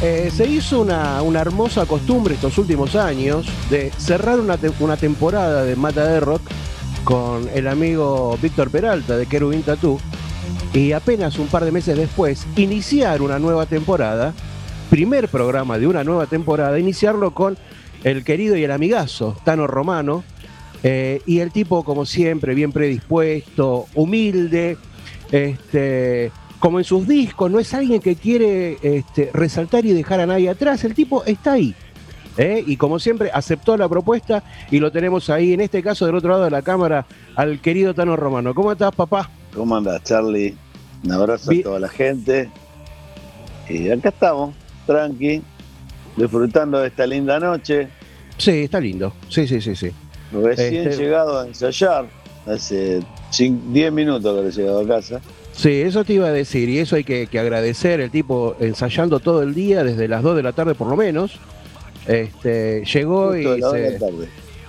Eh, se hizo una, una, hermosa costumbre estos últimos años de cerrar una, una temporada de Mata de Rock con el amigo Víctor Peralta de Kerubin Tattoo y apenas un par de meses después iniciar una nueva temporada, primer programa de una nueva temporada, iniciarlo con el querido y el amigazo Tano Romano eh, y el tipo como siempre bien predispuesto, humilde, este, como en sus discos, no es alguien que quiere este, resaltar y dejar a nadie atrás, el tipo está ahí. ¿eh? Y como siempre, aceptó la propuesta y lo tenemos ahí, en este caso del otro lado de la cámara, al querido Tano Romano. ¿Cómo estás, papá? ¿Cómo andas, Charlie? Un abrazo a toda la gente. Y acá estamos, tranqui, disfrutando de esta linda noche. Sí, está lindo. Sí, sí, sí, sí. Recién este- llegado a ensayar, hace 10 minutos que he llegado a casa. Sí, eso te iba a decir, y eso hay que, agradecer, el tipo ensayando todo el día, desde las 2 de la tarde por lo menos, este, llegó y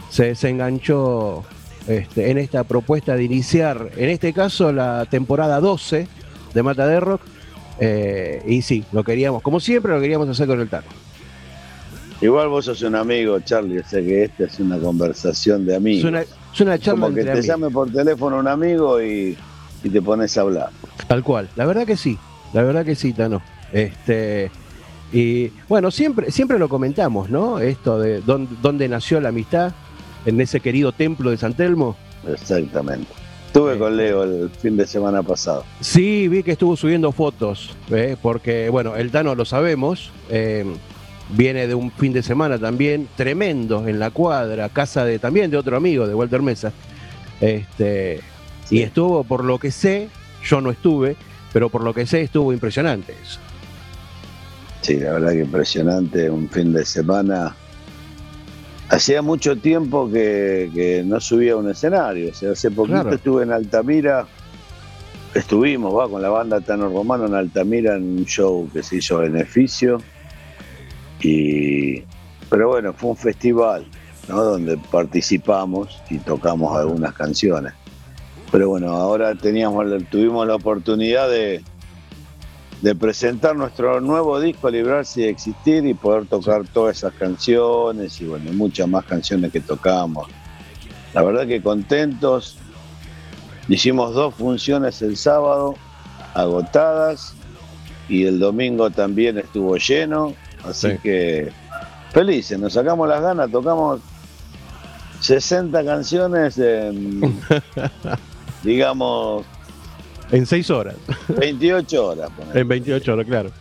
se, se, enganchó este, en esta propuesta de iniciar, en este caso, la temporada 12 de Mata de Rock, eh, y sí, lo queríamos, como siempre, lo queríamos hacer con el Tano. Igual vos sos un amigo, Charlie, o sea que esta es una conversación de amigos. Es una, charla Como que te llame por teléfono un amigo y y te pones a hablar. Tal cual, la verdad que sí, la verdad que sí, Tano. Este, y bueno, siempre, siempre lo comentamos, ¿no? Esto de dónde, nació la amistad, en ese querido templo de San Telmo. Exactamente. Estuve con Leo el fin de semana pasado. Sí, vi que estuvo subiendo fotos, ¿eh? porque, bueno, el Tano lo sabemos, eh, viene de un fin de semana también tremendo en la cuadra, casa de también de otro amigo, de Walter Mesa. Este, y estuvo, por lo que sé, yo no estuve, pero por lo que sé estuvo impresionante eso. Sí, la verdad que impresionante, un fin de semana. Hacía mucho tiempo que, no subía a un escenario, o sea, hace poquito estuve en Altamira, estuvimos va, con la banda Tano Romano en Altamira en un show que se hizo beneficio, y, pero bueno, fue un festival ¿no? donde participamos y tocamos algunas canciones. Pero bueno, ahora teníamos, tuvimos la oportunidad de, de presentar nuestro nuevo disco, Librarse y Existir, y poder tocar todas esas canciones y bueno, muchas más canciones que tocamos. La verdad que contentos. Hicimos dos funciones el sábado, agotadas, y el domingo también estuvo lleno, así que felices, nos sacamos las ganas, tocamos 60 canciones en, digamos... En seis horas. 28 horas. En 28 horas, claro.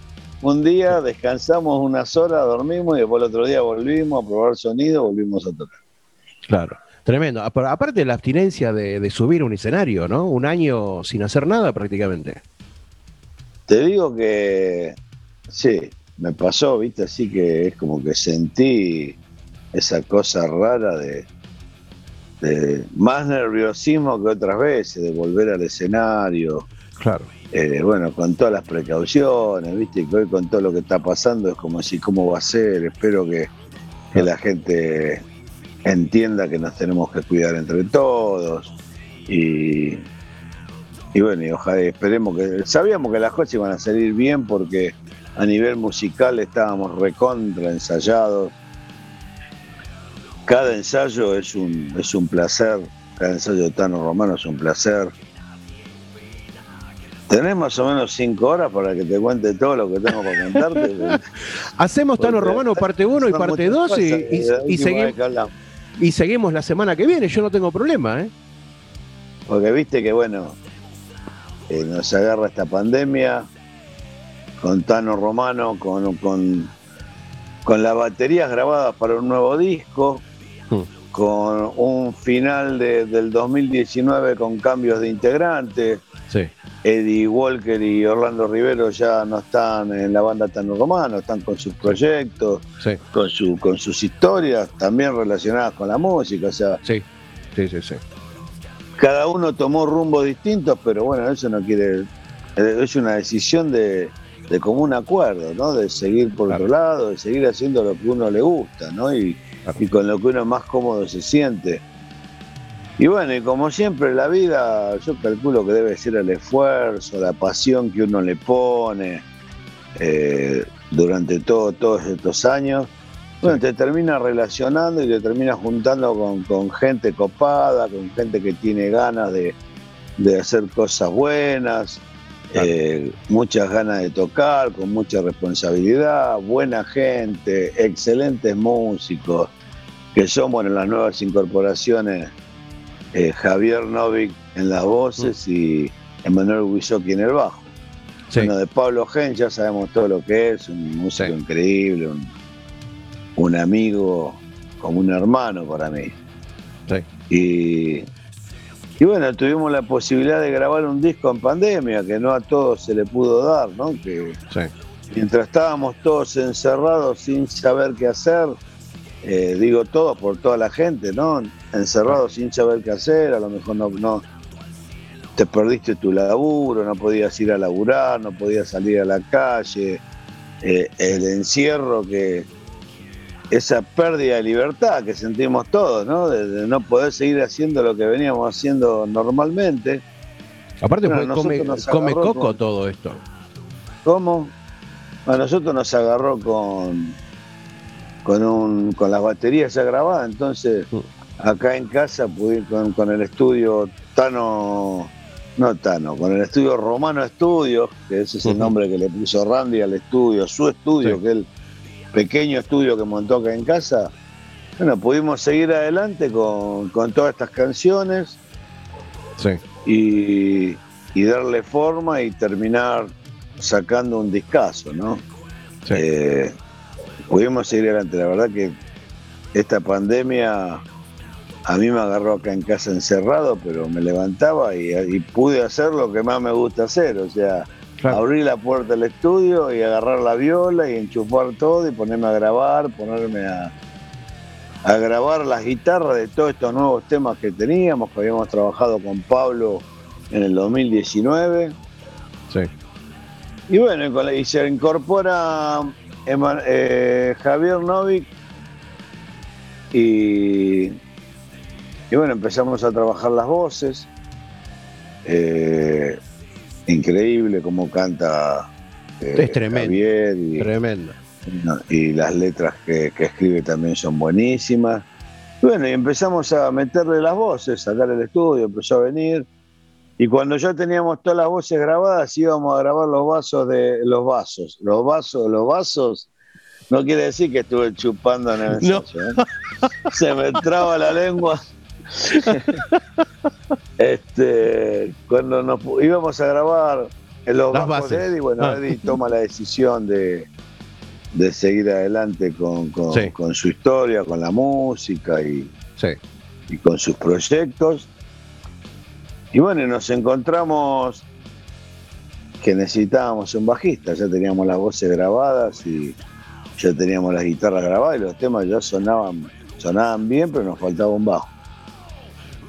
Un día descansamos unas horas, dormimos y después el otro día volvimos a probar sonido, volvimos a tocar. Claro, tremendo. Aparte de la abstinencia de, subir un escenario, ¿no? Un año sin hacer nada prácticamente. Te digo que sí, me pasó, viste, así que es como que sentí esa cosa rara de, más nerviosismo que otras veces, de volver al escenario. Claro. Eh, bueno, con todas las precauciones, viste, que hoy con todo lo que está pasando es como si, ¿cómo va a ser? Espero que, la gente entienda que nos tenemos que cuidar entre todos. Y, y bueno, y ojalá esperemos que. Sabíamos que las cosas iban a salir bien porque a nivel musical estábamos recontra ensayados cada ensayo es un, es un placer, cada ensayo de Tano Romano es un placer. Tenés más o menos cinco horas para que te cuente todo lo que tengo para contarte. Hacemos Tano Romano parte 1 y parte 2 y, seguimos, y seguimos la semana que viene, yo no tengo problema. ¿eh? Porque viste que bueno, eh, nos agarra esta pandemia con Tano Romano, con, con, con las baterías grabadas para un nuevo disco, con un final del 2019 con cambios de integrantes. Eddie Walker y Orlando Rivero ya no están en la banda tan romano, están con sus proyectos, con, su, con sus historias, también relacionadas con la música. O sea, sí. Sí, sí, sí. Cada uno tomó rumbos distintos, pero bueno, eso no quiere. Eh, es una decisión de, común acuerdo, ¿no? De seguir por otro lado, de seguir haciendo lo que uno le gusta, ¿no? Y, y con lo que uno más cómodo se siente. Y bueno, y como siempre la vida, yo calculo que debe ser el esfuerzo, la pasión que uno le pone, eh, durante todo, todos estos años. Bueno, te termina relacionando y te termina juntando con, gente copada, con gente que tiene ganas de, hacer cosas buenas, eh, muchas ganas de tocar, con mucha responsabilidad, buena gente, excelentes músicos, que son, bueno, las nuevas incorporaciones, eh, Javier Novik en las voces mm. y Emanuel Wisoki en el bajo. Bueno, de Pablo Gen ya sabemos todo lo que es, un músico increíble, un, amigo como un hermano para mí. Y, y bueno, tuvimos la posibilidad de grabar un disco en pandemia, que no a todos se le pudo dar, ¿no? Que mientras estábamos todos encerrados sin saber qué hacer, eh, digo todo por toda la gente, ¿no? Encerrados sin saber qué hacer, a lo mejor no, no te perdiste tu laburo, no podías ir a laburar, no podías salir a la calle, eh, el encierro que esa pérdida de libertad que sentimos todos, ¿no? De, no poder seguir haciendo lo que veníamos haciendo normalmente. Aparte come, coco todo esto. ¿Cómo? A nosotros nos agarró con con un con las baterías ya grabadas, entonces mm. acá en casa pude con, con el estudio Tano no Tano, con el estudio Romano Estudios, que ese es el nombre que le puso Randy al estudio, su estudio, que el pequeño estudio que montó acá en casa. Bueno, pudimos seguir adelante con, todas estas canciones y, darle forma y terminar sacando un discazo, ¿no? Eh, pudimos seguir adelante. La verdad que esta pandemia a mí me agarró acá en casa encerrado, pero me levantaba y, pude hacer lo que más me gusta hacer, o sea, abrir la puerta del estudio y agarrar la viola y enchufar todo y ponerme a grabar, ponerme a, a grabar las guitarras de todos estos nuevos temas que teníamos, que habíamos trabajado con Pablo en el 2019. Sí. Y bueno, y se incorpora eh, Javier Novik y y bueno, empezamos a trabajar las voces. Eh, increíble cómo canta eh, es tremendo, Javier y, tremendo. Y las letras que, escribe también son buenísimas. Bueno, y empezamos a meterle las voces, sacar el estudio, empezó a venir. Y cuando ya teníamos todas las voces grabadas, íbamos a grabar los vasos de los vasos. Los vasos, los vasos. No quiere decir que estuve chupando en el ensayo, ¿eh? Se me traba la lengua. este, cuando nos íbamos a grabar en los bajos de Eddie, bueno, ah. Eddie toma la decisión de, de seguir adelante con, con, su historia, con la música y, y con sus proyectos. Y bueno, nos encontramos que necesitábamos un bajista, ya teníamos las voces grabadas y ya teníamos las guitarras grabadas y los temas ya sonaban, sonaban bien, pero nos faltaba un bajo.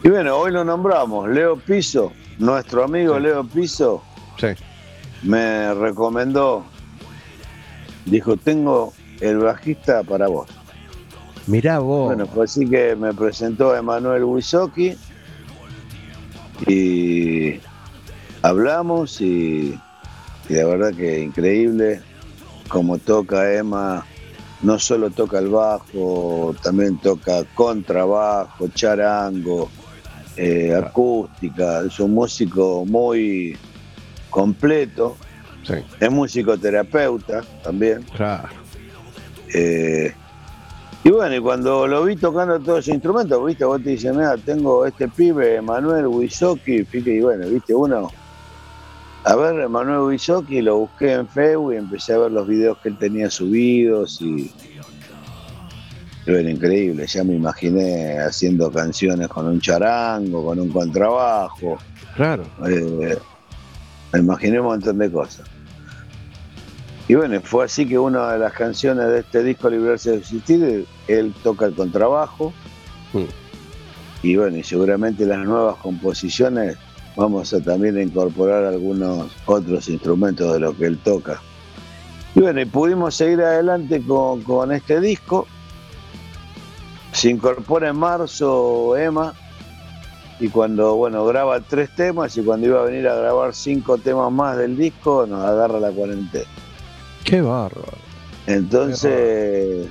Y bueno, hoy lo nombramos, Leo Piso, nuestro amigo Leo Piso, me recomendó, dijo, tengo el bajista para vos. Mirá vos. Bueno, fue así que me presentó Emanuel Wisoki y hablamos y, y la verdad que increíble como toca Emma no solo toca el bajo, también toca contrabajo, charango, eh, acústica, es un músico muy completo, es musicoterapeuta también. Eh, y bueno, y cuando lo vi tocando todos esos instrumentos, viste, vos te dices, mira, tengo este pibe, Manuel Wisoki, fíjate, y bueno, viste, uno, a ver, Manuel Wisoki, lo busqué en Facebook y empecé a ver los videos que él tenía subidos y era increíble, ya me imaginé haciendo canciones con un charango, con un contrabajo. Claro. Eh, me imaginé un montón de cosas. Y bueno, fue así que una de las canciones de este disco, Librarse de Existir, él toca el contrabajo. Mm. Y bueno, y seguramente las nuevas composiciones vamos a también incorporar algunos otros instrumentos de lo que él toca. Y bueno, y pudimos seguir adelante con, con este disco se incorpora en marzo Emma y cuando bueno graba tres temas y cuando iba a venir a grabar cinco temas más del disco nos agarra la cuarentena. Qué bárbaro. Entonces,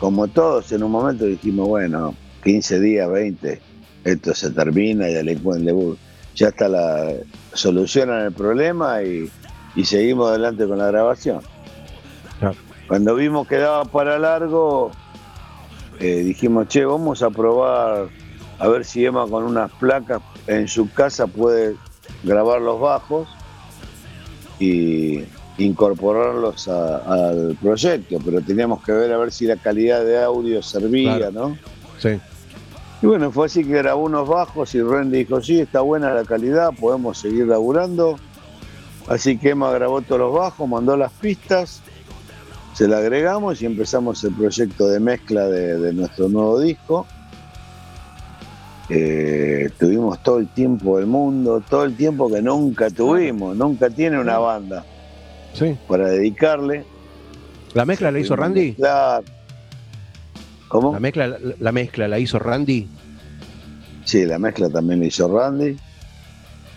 como todos, en un momento dijimos, bueno, 15 días, 20, esto se termina, ya le, ya está la solucionan el problema y, seguimos adelante con la grabación. Cuando vimos que daba para largo, eh, dijimos, che, vamos a probar a ver si Emma con unas placas en su casa puede grabar los bajos y incorporarlos al proyecto, pero teníamos que ver a ver si la calidad de audio servía, ¿no? Sí. Y bueno, fue así que grabó unos bajos y Randy dijo, sí, está buena la calidad, podemos seguir laburando. Así que Emma grabó todos los bajos, mandó las pistas, se la agregamos y empezamos el proyecto de mezcla de, nuestro nuevo disco. Eh, tuvimos todo el tiempo del mundo, todo el tiempo que nunca tuvimos, nunca tiene una banda sí. para dedicarle. ¿La mezcla la hizo Randy? Claro. ¿Cómo? ¿La mezcla, la mezcla la hizo Randy? Sí, la mezcla también la hizo Randy.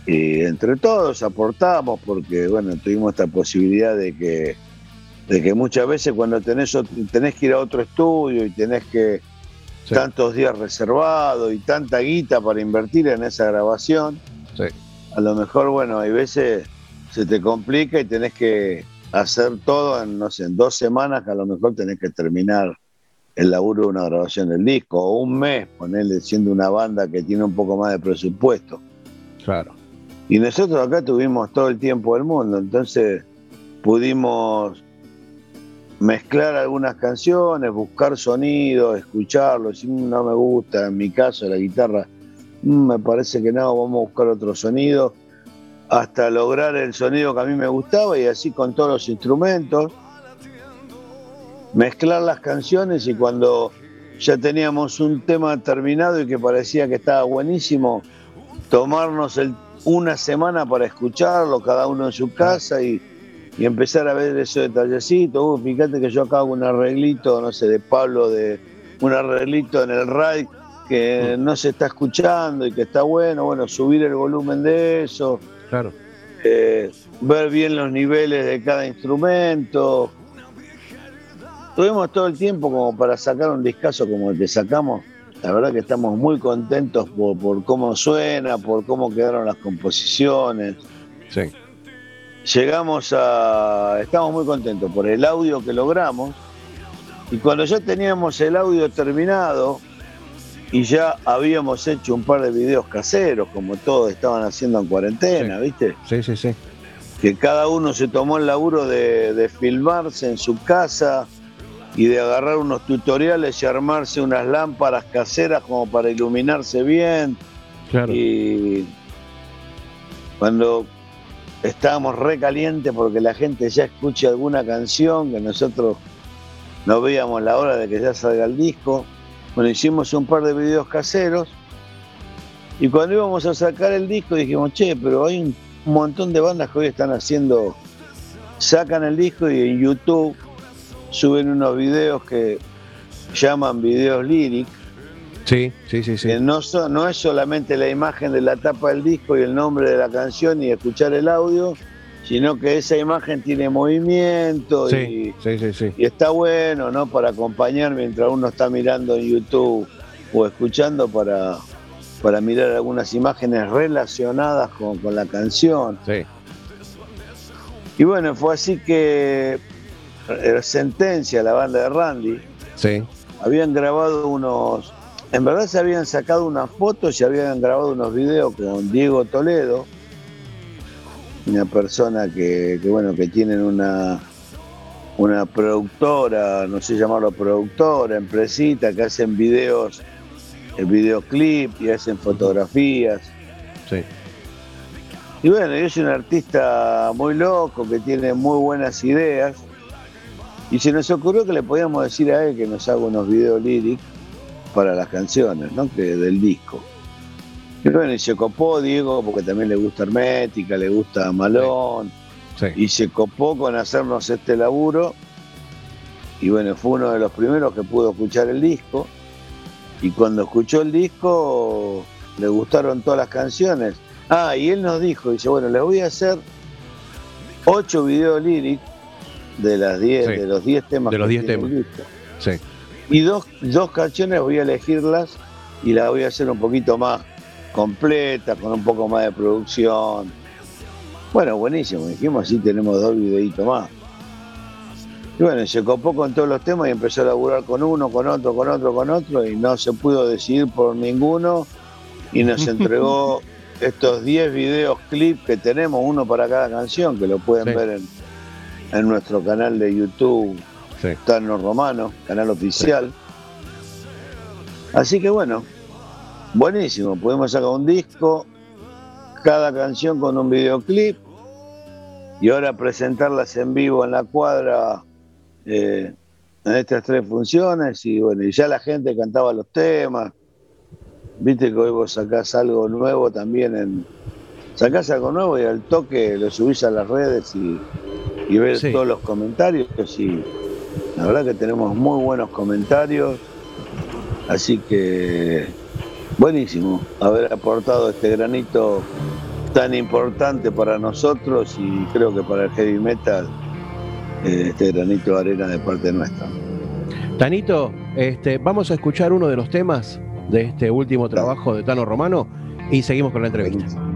Y entre todos aportamos porque, bueno, tuvimos esta posibilidad de que, de que muchas veces cuando tenés, tenés que ir a otro estudio y tenés que tantos días reservados y tanta guita para invertir en esa grabación, a lo mejor, bueno, hay veces se te complica y tenés que hacer todo en, no sé, en dos semanas que a lo mejor tenés que terminar el laburo de una grabación del disco, o un mes, ponerle siendo una banda que tiene un poco más de presupuesto. Claro. Y nosotros acá tuvimos todo el tiempo del mundo, entonces pudimos mezclar algunas canciones, buscar sonidos, escucharlos, si no me gusta, en mi caso la guitarra, mm, me parece que no, vamos a buscar otro sonido, hasta lograr el sonido que a mí me gustaba y así con todos los instrumentos mezclar las canciones y cuando ya teníamos un tema terminado y que parecía que estaba buenísimo, tomarnos el, una semana para escucharlo, cada uno en su casa y, empezar a ver ese detallecito. Uh, fíjate que yo acá hago un arreglito, no sé, de Pablo, de un arreglito en el RAID que mm. no se está escuchando y que está bueno, bueno, subir el volumen de eso. Claro. Eh, ver bien los niveles de cada instrumento, tuvimos todo el tiempo como para sacar un discazo como el que sacamos. La verdad que estamos muy contentos por, cómo suena, por cómo quedaron las composiciones. Sí. Llegamos a. Estamos muy contentos por el audio que logramos. Y cuando ya teníamos el audio terminado y ya habíamos hecho un par de videos caseros, como todos estaban haciendo en cuarentena, ¿viste? Sí, sí, sí. Que cada uno se tomó el laburo de, de filmarse en su casa y de agarrar unos tutoriales y armarse unas lámparas caseras como para iluminarse bien. Claro. Y cuando estábamos recalientes porque la gente ya escucha alguna canción que nosotros no veíamos la hora de que ya salga el disco. Bueno, hicimos un par de videos caseros y cuando íbamos a sacar el disco dijimos, che, pero hay un montón de bandas que hoy están haciendo, sacan el disco y en YouTube suben unos videos que llaman videos lyric. Sí, sí, sí, sí. Que no, no es solamente la imagen de la tapa del disco y el nombre de la canción y escuchar el audio, sino que esa imagen tiene movimiento y, y, está bueno, ¿no? Para acompañar mientras uno está mirando en YouTube o escuchando para, para mirar algunas imágenes relacionadas con, con la canción. Sí. Y bueno, fue así que Sentencia, la banda de Randy, sí. habían grabado unos, en verdad se habían sacado unas fotos y habían grabado unos videos con Diego Toledo, una persona que, bueno, que tienen una, una productora, no sé llamarlo productora, empresita, que hacen videos, el videoclip y hacen fotografías. Sí. Y bueno, yo soy un artista muy loco que tiene muy buenas ideas y se nos ocurrió que le podíamos decir a él que nos haga unos videos líricos para las canciones, ¿no? Que del disco. Y bueno, y se copó Diego porque también le gusta Hermética, le gusta Malón. Y se copó con hacernos este laburo. Y bueno, fue uno de los primeros que pudo escuchar el disco. Y cuando escuchó el disco, le gustaron todas las canciones. Ah, y él nos dijo, dice, bueno, les voy a hacer ocho videos líricos de las 10, de los 10 temas. De los 10 temas. Sí. Y dos, dos canciones voy a elegirlas y las voy a hacer un poquito más completas, con un poco más de producción. Bueno, buenísimo, dijimos así tenemos dos videitos más. Y bueno, se copó con todos los temas y empezó a laburar con uno, con otro, con otro, con otro, y no se pudo decidir por ninguno. Y nos entregó estos 10 videos clip que tenemos, uno para cada canción, que lo pueden ver en, nuestro canal de YouTube, Tano Romano, canal oficial. Así que bueno, buenísimo, podemos sacar un disco, cada canción con un videoclip, y ahora presentarlas en vivo en la cuadra eh, en estas tres funciones y bueno, y ya la gente cantaba los temas. Viste que hoy vos sacás algo nuevo también en. Sacás algo nuevo y al toque lo subís a las redes y, y ves todos los comentarios y la verdad que tenemos muy buenos comentarios. Así que buenísimo haber aportado este granito tan importante para nosotros y creo que para el heavy metal este granito de arena de parte nuestra. Tanito, este, vamos a escuchar uno de los temas de este último trabajo de Tano Romano y seguimos con la entrevista.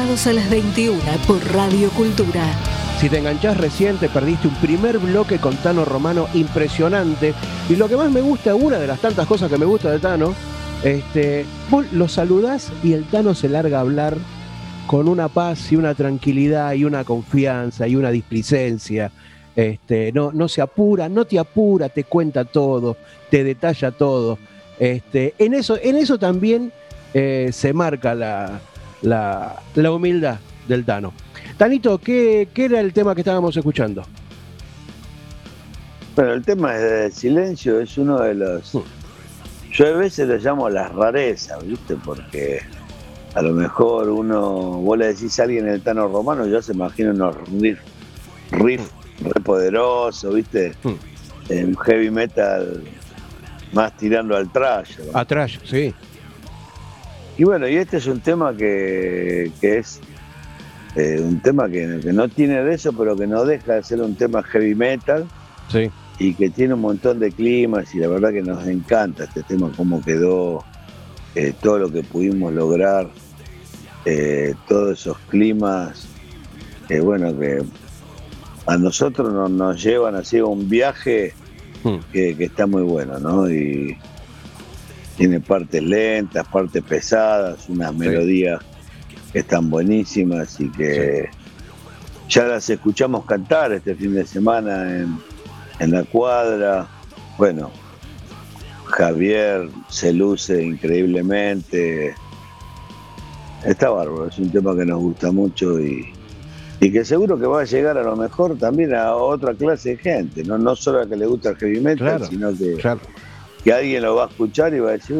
A las 21 por Radio Cultura. Si te enganchás recién, te perdiste un primer bloque con Tano Romano impresionante. Y lo que más me gusta, una de las tantas cosas que me gusta de Tano, este, vos lo saludás y el Tano se larga a hablar con una paz y una tranquilidad y una confianza y una displicencia. Este, no, no se apura, no te apura, te cuenta todo, te detalla todo. Este, en, eso, en eso también eh, se marca la, la, humildad del Tano. Tanito, ¿qué, ¿qué, era el tema que estábamos escuchando? Bueno, el tema del silencio es uno de los... Hmm. Yo a veces lo llamo las rarezas, ¿viste? Porque a lo mejor uno, vos le decís a alguien el Tano Romano, yo se imagino unos riffs riff re poderosos, ¿viste? Hmm. En heavy metal más tirando al trash. A trash, sí. Y bueno, y este es un tema que, es eh, un tema que, no tiene de eso, pero que no deja de ser un tema heavy metal. Sí. Y que tiene un montón de climas y la verdad que nos encanta este tema, cómo quedó, eh, todo lo que pudimos lograr, eh, todos esos climas, bueno, que a nosotros nos, nos llevan así a un viaje Hmm. que, está muy bueno, ¿no? Y tiene partes lentas, partes pesadas, unas melodías que están buenísimas y que ya las escuchamos cantar este fin de semana en, en la cuadra. Bueno, Javier se luce increíblemente. Está bárbaro, es un tema que nos gusta mucho y, y que seguro que va a llegar a lo mejor también a otra clase de gente, no, no solo a que le gusta el heavy metal, sino que, que alguien lo va a escuchar y va a decir,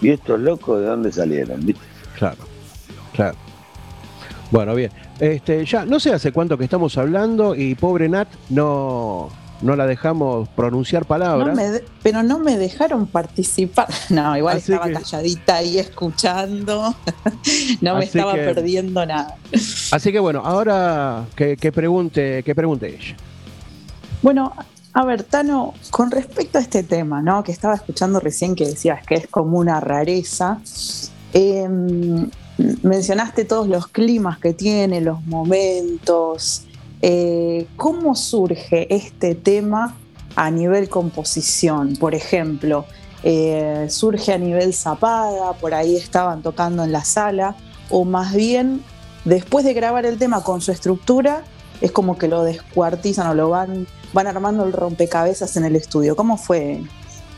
¿y estos locos de dónde salieron? Claro, claro. Bueno, bien. Este, ya no sé hace cuánto que estamos hablando y pobre Nat no, no la dejamos pronunciar palabras. pero no me dejaron participar. No, igual estaba calladita ahí escuchando. no me estaba perdiendo nada. Así que bueno, ahora que, pregunte, que pregunte ella. Bueno, a ver, Tano, con respecto a este tema, ¿no? Que estaba escuchando recién que decías que es como una rareza. Em, mencionaste todos los climas que tiene, los momentos, eh, ¿Cómo surge este tema a nivel composición? Por ejemplo, eh, surge a nivel zapada, por ahí estaban tocando en la sala, o más bien después de grabar el tema con su estructura, es como que lo descuartizan o lo van, van armando el rompecabezas en el estudio. ¿Cómo fue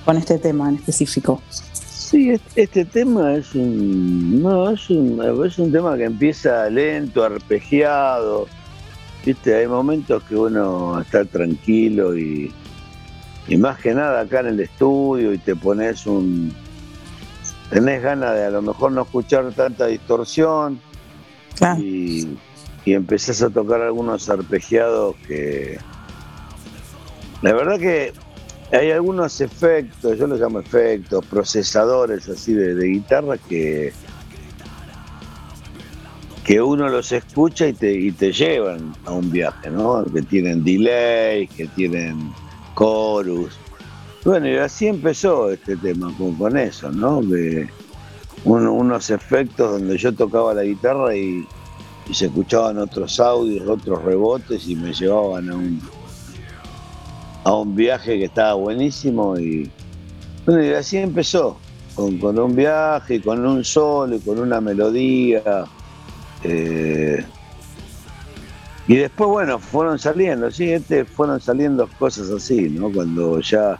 con este tema en específico? Sí, este tema es un, no, es un, es un tema que empieza lento, arpegiado, Viste, hay momentos que uno está tranquilo y, y más que nada acá en el estudio y te pones un... Tenés ganas de a lo mejor no escuchar tanta distorsión y, y empezás a tocar algunos arpegiados que... La verdad que hay algunos efectos, yo los llamo efectos, procesadores así de guitarra que que uno los escucha y te, y te llevan a un viaje, ¿no? Que tienen delay, que tienen chorus. Bueno, y así empezó este tema, con, eso, ¿no? De unos efectos donde yo tocaba la guitarra y, se escuchaban otros audios, otros rebotes y me llevaban a un, a un viaje que estaba buenísimo y, bueno, y así empezó, con, con un viaje, con un solo y con una melodía eh, y después, bueno, fueron saliendo, sí, este fueron saliendo cosas así, ¿no? Cuando ya,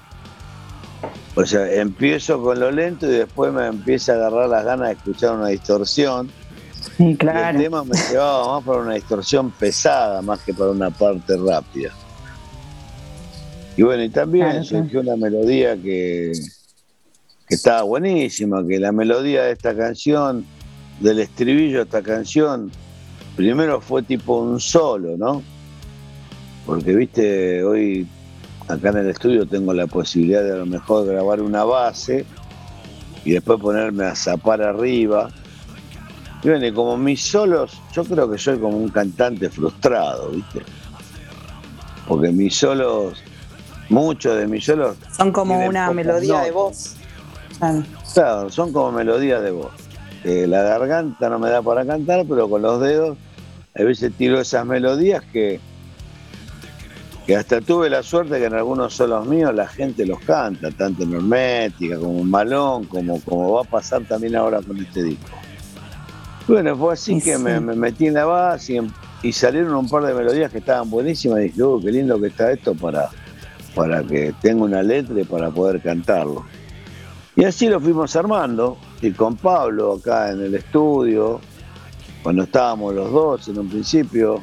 o sea, empiezo con lo lento y después me empieza a agarrar las ganas de escuchar una distorsión. Sí, claro. el tema me llevaba más para una distorsión pesada, más que para una parte rápida. Y bueno, y también surgió una melodía que, que estaba buenísima, que la melodía de esta canción del estribillo a esta canción, primero fue tipo un solo, ¿no? Porque, viste, hoy acá en el estudio tengo la posibilidad de a lo mejor grabar una base y después ponerme a zapar arriba. Y bueno, como mis solos, yo creo que soy como un cantante frustrado, ¿viste? Porque mis solos, muchos de mis solos... Son como una melodía de voz. Claro, son como melodías de voz. eh, la garganta no me da para cantar, pero con los dedos a veces tiro esas melodías que, que hasta tuve la suerte que en algunos solos míos la gente los canta, tanto en Hermética como en Malón, como, como va a pasar también ahora con este disco. Bueno, fue así que me, metí en la base y, salieron un par de melodías que estaban buenísimas y dije, oh, qué lindo que está esto para, para que tenga una letra para poder cantarlo. Y así lo fuimos armando, y con Pablo acá en el estudio, cuando estábamos los dos en un principio,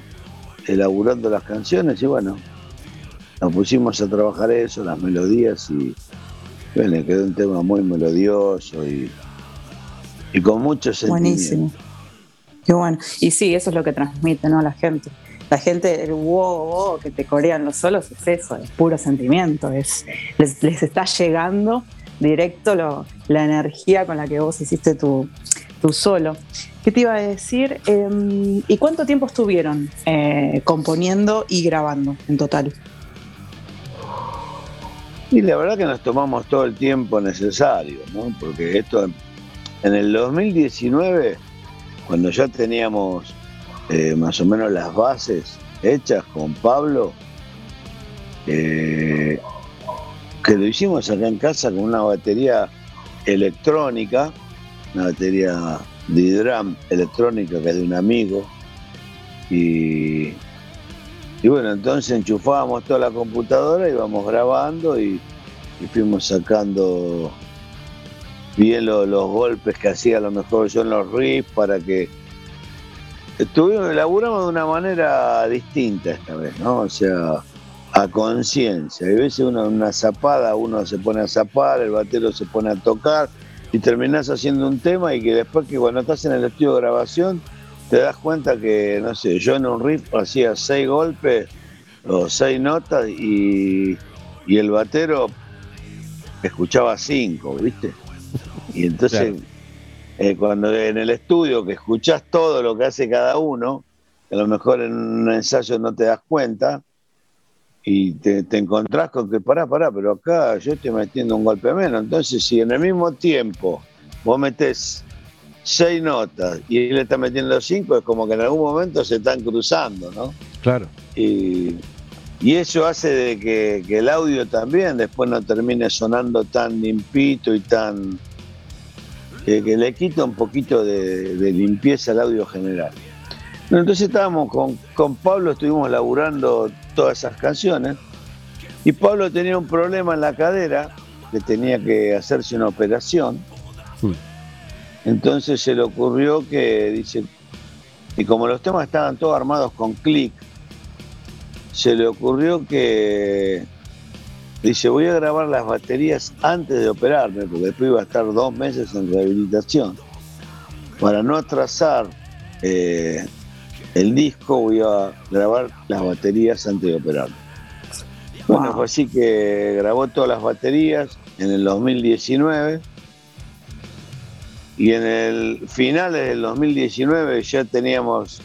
elaborando las canciones, y bueno, nos pusimos a trabajar eso, las melodías, y bueno, quedó un tema muy melodioso y, y con mucho sentimiento. Buenísimo. Qué bueno. Y sí, eso es lo que transmite, ¿no? La gente. La gente, el wow, wow que te corean los solos es eso, es puro sentimiento, es, les, está llegando directo la energía con la que vos hiciste tu, solo. ¿Qué te iba a decir? Em, ¿Y cuánto tiempo estuvieron eh, componiendo y grabando en total? Y la verdad que nos tomamos todo el tiempo necesario, ¿no? Porque esto en el 2019, cuando ya teníamos eh, más o menos las bases hechas con Pablo, eh, que lo hicimos acá en casa con una batería electrónica, una batería de drum electrónica que es de un amigo. Y, y bueno, entonces enchufábamos toda la computadora, íbamos grabando y, fuimos sacando bien los golpes que hacía a lo mejor yo en los riffs para que estuvimos, elaboramos de una manera distinta esta vez, ¿no? O sea, a conciencia. Hay veces una, una zapada, uno se pone a zapar, el batero se pone a tocar y terminás haciendo un tema y que después que cuando estás en el estudio de grabación te das cuenta que, no sé, yo en un riff hacía seis golpes o seis notas y, el batero escuchaba cinco, ¿viste? Y entonces, eh, cuando en el estudio que escuchás todo lo que hace cada uno, a lo mejor en un ensayo no te das cuenta, y te, encontrás con que pará, pará, pero acá yo estoy metiendo un golpe menos. Entonces, si en el mismo tiempo vos metés seis notas y él está metiendo cinco, es como que en algún momento se están cruzando, ¿no? Claro. Y, eso hace de que, el audio también después no termine sonando tan limpito y tan. Que, le quita un poquito de, de limpieza al audio general. Entonces estábamos con, con Pablo, estuvimos laburando todas esas canciones. Y Pablo tenía un problema en la cadera, que tenía que hacerse una operación. Hmm. Entonces se le ocurrió que, dice, y como los temas estaban todos armados con clic, se le ocurrió que, dice, voy a grabar las baterías antes de operarme, porque después iba a estar dos meses en rehabilitación, para no atrasar eh, el disco, voy a grabar las baterías antes de operar. Bueno, fue así que grabó todas las baterías en el 2019 y en el finales del 2019 ya teníamos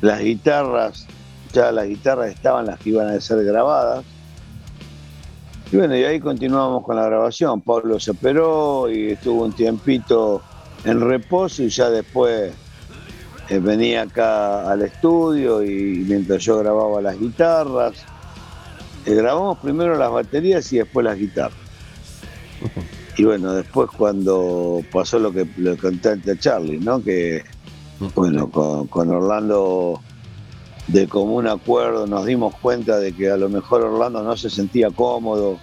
las guitarras, ya las guitarras estaban las que iban a ser grabadas. Y bueno, y ahí continuamos con la grabación. Pablo se operó y estuvo un tiempito en reposo y ya después eh, venía acá al estudio y mientras yo grababa las guitarras, eh, grabamos primero las baterías y después las guitarras. Y bueno, después cuando pasó lo que le conté a Charlie, ¿no? Que bueno, con, Orlando de común acuerdo nos dimos cuenta de que a lo mejor Orlando no se sentía cómodo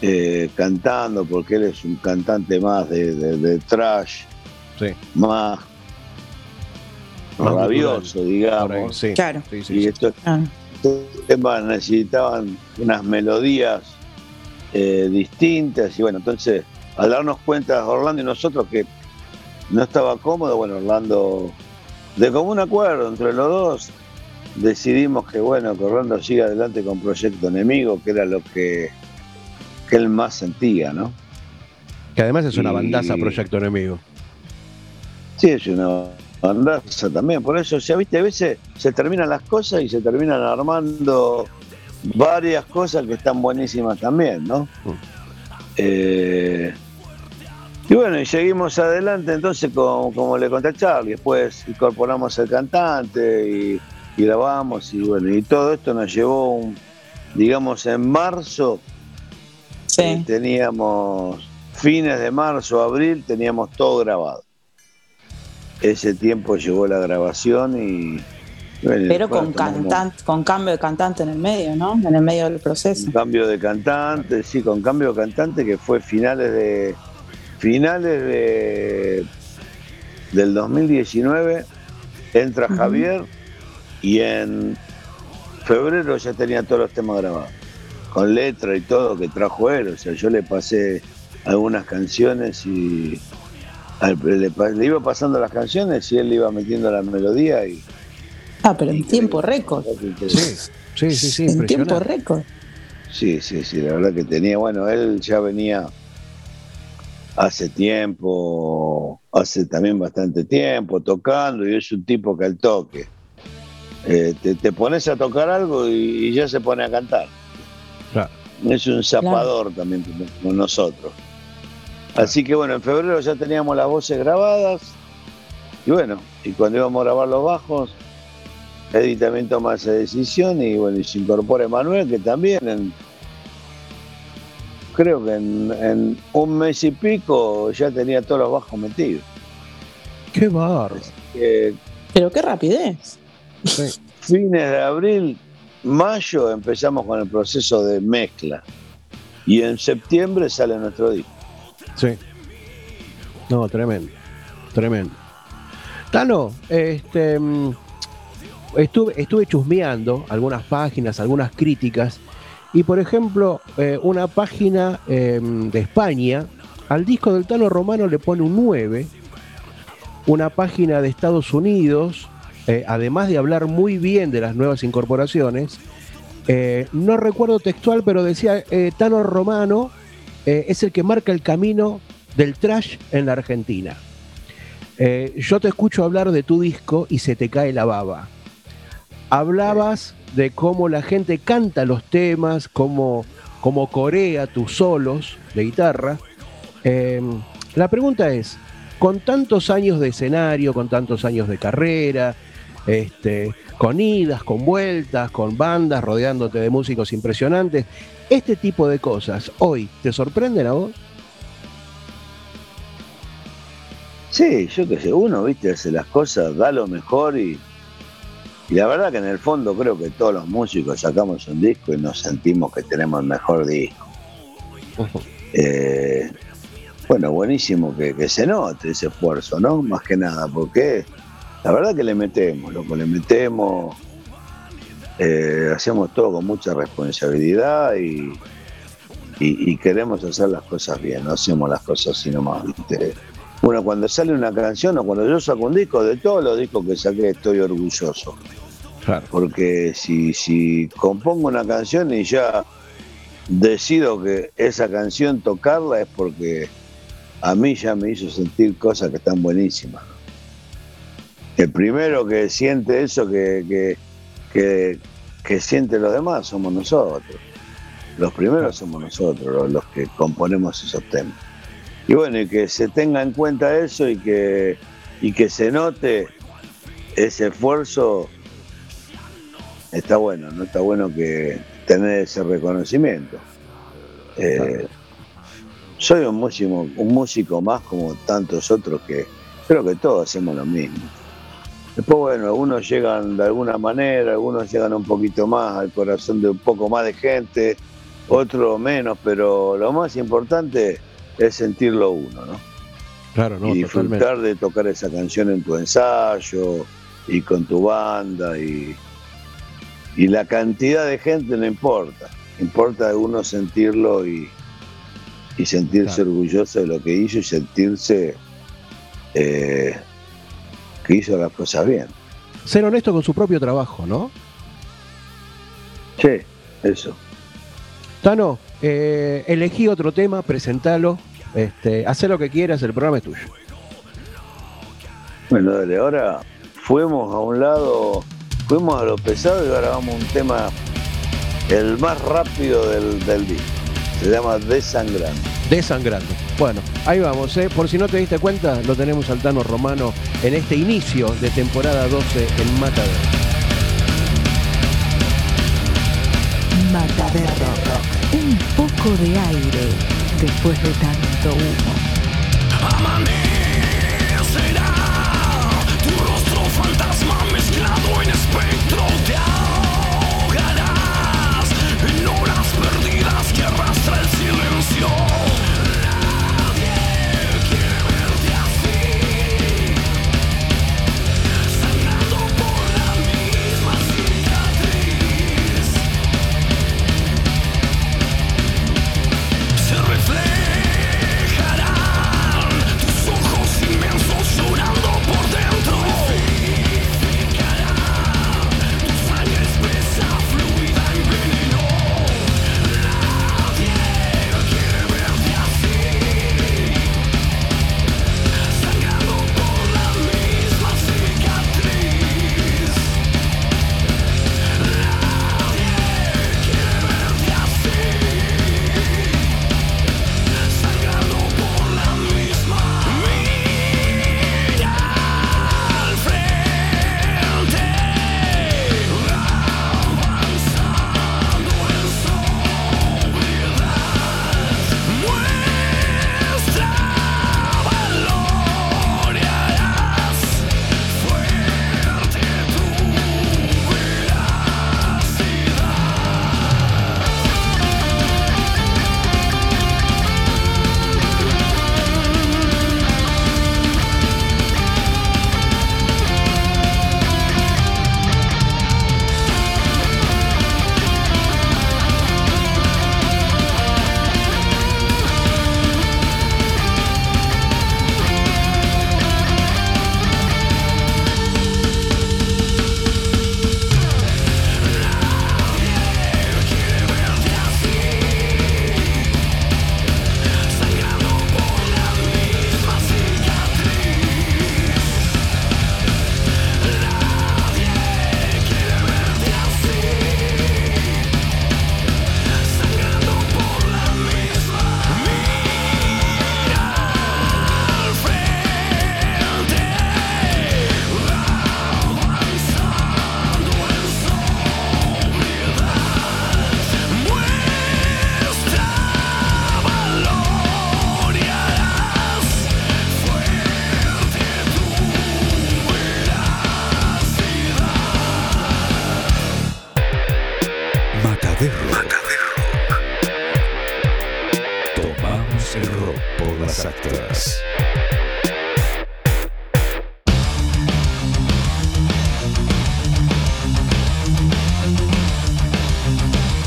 eh, cantando porque él es un cantante más de, trash, más rabioso, digamos. Claro. y estos, temas necesitaban unas melodías eh, distintas y bueno, entonces al darnos cuenta Orlando y nosotros que no estaba cómodo, bueno, Orlando, de común acuerdo entre los dos, decidimos que bueno, que Orlando siga adelante con Proyecto Enemigo, que era lo que, que él más sentía, ¿no? Que además es una bandaza Proyecto Enemigo. Sí, es una andarse también. Por eso, ya viste, a veces se terminan las cosas y se terminan armando varias cosas que están buenísimas también, ¿no? Mm. Eh, Y bueno, y seguimos adelante entonces como, le conté a Charlie, después incorporamos al cantante y, grabamos y bueno, y todo esto nos llevó, digamos, en marzo, eh, teníamos fines de marzo, abril, teníamos todo grabado. Ese tiempo llevó la grabación y... Pero con, cantante, con cambio de cantante en el medio, ¿no? En el medio del proceso. cambio de cantante, sí, con cambio de cantante que fue finales de finales de, del 2019 entra Javier y en febrero ya tenía todos los temas grabados, con letra y todo que trajo él. O sea, yo le pasé algunas canciones y le, iba pasando las canciones y él le iba metiendo la melodía y. Ah, pero en tiempo récord. Sí, sí, sí, sí. En tiempo récord. Sí, sí, sí, la verdad que tenía, bueno, él ya venía hace tiempo, hace también bastante tiempo tocando y es un tipo que al toque eh, te, pones a tocar algo y, ya se pone a cantar. Es un zapador también con nosotros. Así que bueno, en febrero ya teníamos las voces grabadas y bueno, y cuando íbamos a grabar los bajos, Eddie también toma esa decisión y bueno, y se incorpora Emanuel que también en, creo que en, un mes y pico ya tenía todos los bajos metidos. Qué barro. Pero qué rapidez. Fines de abril, mayo empezamos con el proceso de mezcla. Y en septiembre sale nuestro disco. Sí. No, tremendo. Tremendo. Tano, este, mm, estuve, estuve chusmeando algunas páginas, algunas críticas y por ejemplo, eh, una página em, de España, al disco del Tano Romano le pone un 9. Una página de Estados Unidos, eh, además de hablar muy bien de las nuevas incorporaciones, eh, no recuerdo textual, pero decía, Tano Romano es el que marca el camino del trash en la Argentina. yo te escucho hablar de tu disco y se te cae la baba. Hablabas de cómo la gente canta los temas, cómo, cómo corea tus solos de guitarra. Em, la pregunta es, con tantos años de escenario, con tantos años de carrera, este, con idas, con vueltas, con bandas rodeándote de músicos impresionantes, este tipo de cosas hoy, ¿te sorprenden a vos? Sí, yo qué sé, uno, viste, hace las cosas, da lo mejor y, y la verdad que en el fondo creo que todos los músicos sacamos un disco y nos sentimos que tenemos el mejor disco. Eh, bueno, buenísimo que, se note ese esfuerzo, ¿no? Más que nada, porque la verdad que le metemos, loco, le metemos, eh, hacemos todo con mucha responsabilidad y, y, queremos hacer las cosas bien, no hacemos las cosas sino más, ¿viste? Bueno, cuando sale una canción o cuando yo saco un disco, de todos los discos que saqué estoy orgulloso. Porque si, si compongo una canción y ya decido que esa canción tocarla es porque a mí ya me hizo sentir cosas que están buenísimas. El primero que siente eso que, que, que, siente los demás somos nosotros. Los primeros somos nosotros, los que componemos esos temas. Y bueno, y que se tenga en cuenta eso y que, y que se note ese esfuerzo, está bueno, ¿no? Está bueno que tener ese reconocimiento. Eh, soy un músico, un músico más como tantos otros que creo que todos hacemos lo mismo. Después, bueno, algunos llegan de alguna manera, algunos llegan un poquito más al corazón de un poco más de gente, otros menos, pero lo más importante es sentirlo uno, ¿no? Claro, no, y disfrutar de tocar esa canción en tu ensayo y con tu banda y, y la cantidad de gente no importa, importa uno sentirlo y, y sentirse orgulloso de lo que hizo y sentirse eh, que hizo las cosas bien. Ser honesto con su propio trabajo, ¿no? Sí, eso. Tano, eh, elegí otro tema, presentalo, este, haz lo que quieras, el programa es tuyo. Bueno, dale, ahora fuimos a un lado, fuimos a lo pesado y ahora vamos a un tema el más rápido del, del disco. Se llama Desangrando. Desangrando. Bueno, ahí vamos, ¿eh? por si no te diste cuenta, lo tenemos al Tano Romano en este inicio de temporada 12 en Matadero. Matadero Un poco de aire después de tanto humo.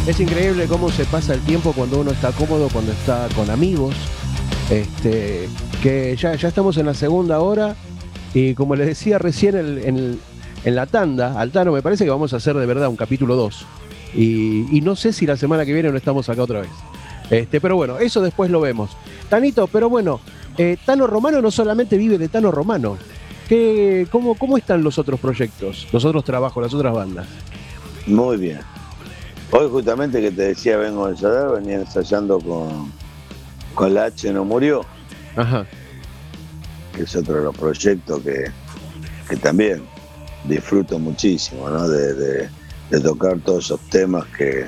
Es increíble cómo se pasa el tiempo cuando uno está cómodo, cuando está con amigos. Este, que ya, ya estamos en la segunda hora y como les decía recién en, la tanda, Altano, me parece que vamos a hacer de verdad un capítulo 2. Y, no sé si la semana que viene no estamos acá otra vez. Este, pero bueno, eso después lo vemos. Tanito, pero bueno, eh, Tano Romano no solamente vive de Tano Romano. ¿Qué, cómo, ¿Cómo están los otros proyectos, los otros trabajos, las otras bandas? Muy bien, Hoy justamente que te decía vengo a ensayar, venía ensayando con, con la H no murió. Ajá. Que es otro de los proyectos que, también disfruto muchísimo, ¿no? De, tocar todos esos temas que,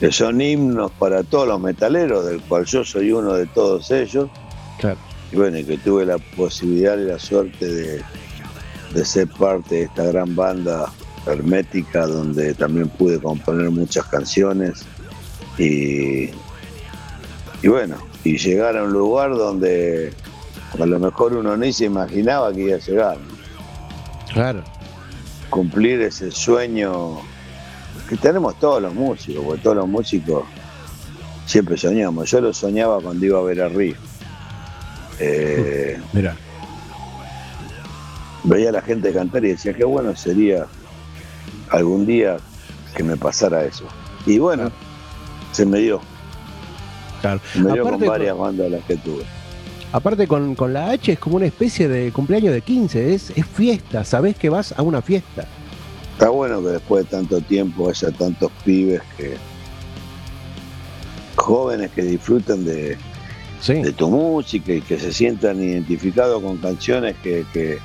que son himnos para todos los metaleros, del cual yo soy uno de todos ellos. Claro. Y bueno, y que tuve la posibilidad y la suerte de, de ser parte de esta gran banda hermética donde también pude componer muchas canciones y, y bueno, y llegar a un lugar donde a lo mejor uno ni se imaginaba que iba a llegar. Claro. Cumplir ese sueño que tenemos todos los músicos, porque todos los músicos siempre soñamos. Yo lo soñaba cuando iba a ver a Riff. Eh, Mira. Veía a la gente cantar y decía, qué bueno sería algún día que me pasara eso. Y bueno, se me dio. Claro. Se me dio con varias bandas las que tuve. Aparte con, la H es como una especie de cumpleaños de 15, es, es fiesta, sabés que vas a una fiesta. Está bueno que después de tanto tiempo haya tantos pibes que jóvenes que disfruten de, de tu música y que se sientan identificados con canciones que, que,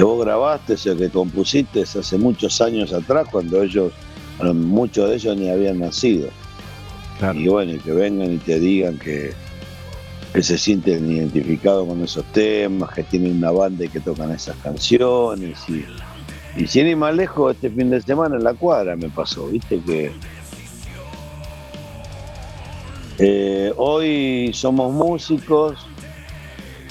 vos grabaste o que compusiste hace muchos años atrás cuando ellos, muchos de ellos ni habían nacido. Y bueno, y que vengan y te digan que, que se sienten identificados con esos temas, que tienen una banda y que tocan esas canciones. Y, y sin ir más lejos, este fin de semana en la cuadra me pasó, viste que eh, hoy somos músicos,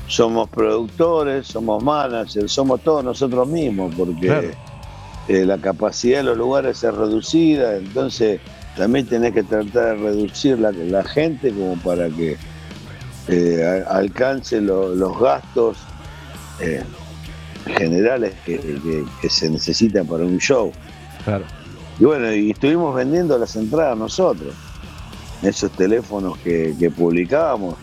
somos productores, somos managers, somos todos nosotros mismos, porque eh, la capacidad de los lugares es reducida, entonces también tenés que tratar de reducir la, la gente como para que eh, alcance los gastos generales que, se necesitan para un show. Y bueno, y estuvimos vendiendo las entradas nosotros esos teléfonos que, publicábamos.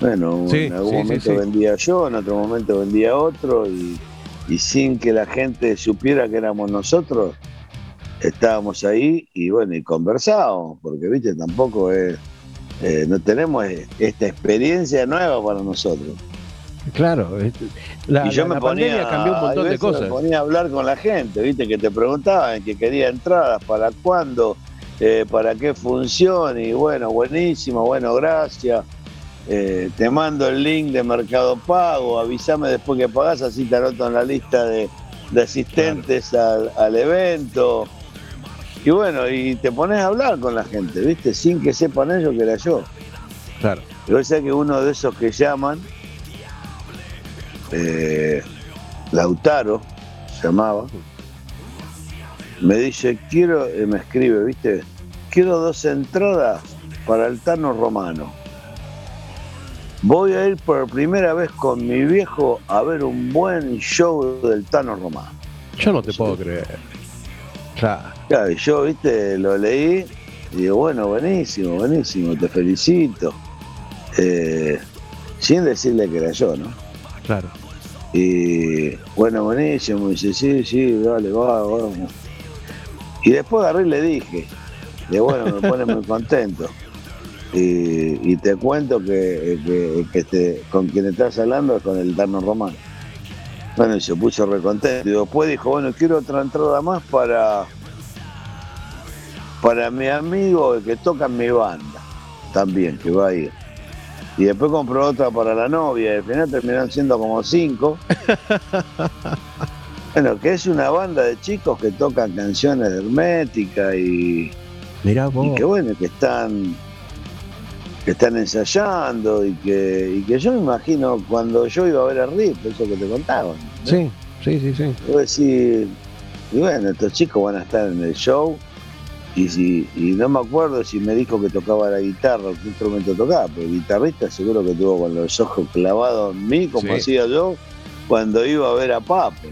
Bueno, en algún momento vendía yo, en otro momento vendía otro y, sin que la gente supiera que éramos nosotros, estábamos ahí y bueno, y conversábamos, porque viste, tampoco es, eh, no tenemos esta experiencia nueva para nosotros. Claro, la, y yo me ponía, cambió un montón de cosas. Me ponía a hablar con la gente, viste, que te preguntaban que quería entradas, para cuándo, eh, para qué funcione. Y bueno, buenísimo, bueno, gracias. Eh, te mando el link de Mercado Pago, avísame después que pagás, así te anoto en la lista de, asistentes al, evento. Y bueno, y te pones a hablar con la gente, ¿viste? Sin que sepan ellos que era yo. Claro. Yo sé que uno de esos que llaman, eh, Lautaro, se llamaba, me dice, quiero, eh, me escribe, ¿viste? Quiero dos entradas para el Tano Romano. Voy a ir por primera vez con mi viejo a ver un buen show del Tano Romano. Yo no te puedo creer. Claro. yo, viste, lo leí y digo, bueno, buenísimo, buenísimo, te felicito. Eh, sin decirle que era yo, ¿no? Claro. Y bueno, buenísimo, dice, sí, sí, dale, va, vamos. Y después agarré y le dije, de bueno, me pone muy contento. Y, te cuento que, que, con quien estás hablando es con el Darno Romano. Bueno, y se puso recontento. Y después dijo, bueno, quiero otra entrada más para, para mi amigo que toca en mi banda, también, que va a ir. Y después compró otra para la novia, y al final terminaron siendo como cinco. Bueno, que es una banda de chicos que tocan canciones de Hermética y, Mirá vos. y que bueno, que están que están ensayando y que, y que yo me imagino cuando yo iba a ver a Rip, eso que te contaban. Sí, sí, sí, sí. Decir, y bueno, estos chicos van a estar en el show y si y no me acuerdo si me dijo que tocaba la guitarra o qué instrumento tocaba, pero el guitarrista seguro que tuvo con los ojos clavados en mí, como hacía yo cuando iba a ver a Papo.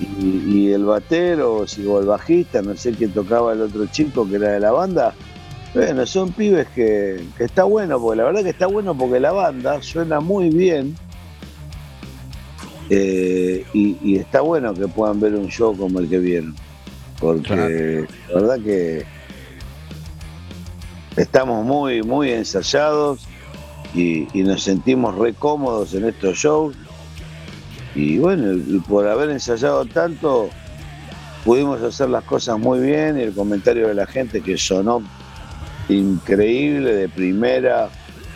Y, el batero o el bajista, no sé quién tocaba el otro chico que era de la banda. Bueno, son pibes que, está bueno, porque la verdad que está bueno porque la banda suena muy bien. Eh, y, está bueno que puedan ver un show como el que vieron. Porque la verdad que estamos muy, muy ensayados y, y nos sentimos re cómodos en estos shows. Y bueno, y por haber ensayado tanto, pudimos hacer las cosas muy bien. Y el comentario de la gente que sonó increíble, de primera,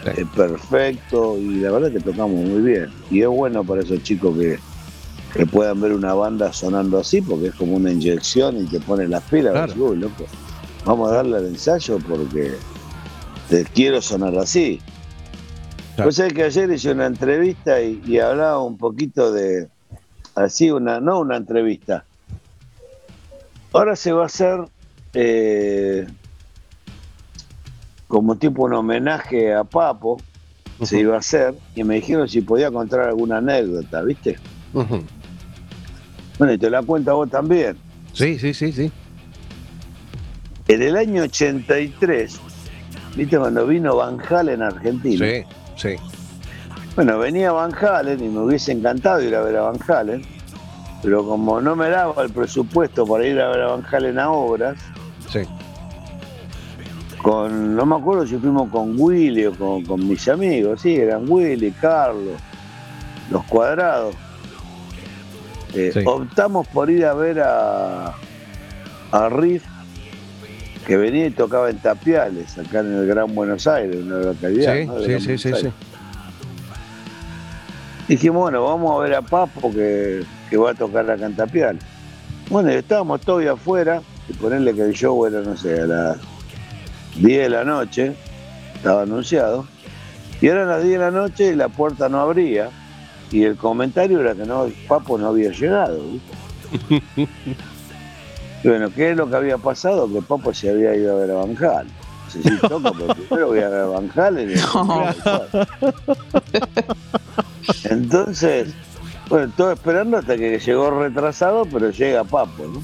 eh, perfecto, y la verdad que tocamos muy bien. Y es bueno para esos chicos que, puedan ver una banda sonando así, porque es como una inyección y te pone las pilas. vamos a darle al ensayo porque te quiero sonar así. Pues es que ayer hice una entrevista y, hablaba un poquito de, así, una no una entrevista. Ahora se va a hacer eh, como tipo un homenaje a Papo, se iba a hacer, y me dijeron si podía contar alguna anécdota, ¿viste? Bueno, y te la cuento a vos también. Sí, sí, sí, sí. En el año 83, ¿viste? Cuando vino Van Halen en Argentina. Sí Sí. Bueno, venía Van Halen y me hubiese encantado ir a ver a Van Halen, pero como no me daba el presupuesto para ir a ver a Van Halen a obras, sí. con, no me acuerdo si fuimos con Willy o con, mis amigos, sí, eran Willy, Carlos, los cuadrados. Eh, optamos por ir a ver a, a Riff, que venía y tocaba en Tapiales, acá en el Gran Buenos Aires, una localidad. Sí, sí, sí, sí, Dijimos, bueno, vamos a ver a Papo que, que va a tocar acá en Tapiales. Bueno, estábamos todavía afuera, y ponerle que el show era, no sé, a las 10 de la noche, estaba anunciado, y eran las 10 de la noche y la puerta no abría, y el comentario era que no, Papo no había llegado. y bueno, ¿qué es lo que había pasado? Que Papo se había ido a ver a Banjal. No sé si toco, pero primero voy a ver a Banjal. Entonces, bueno, todo esperando hasta que llegó retrasado, pero llega Papo, ¿no?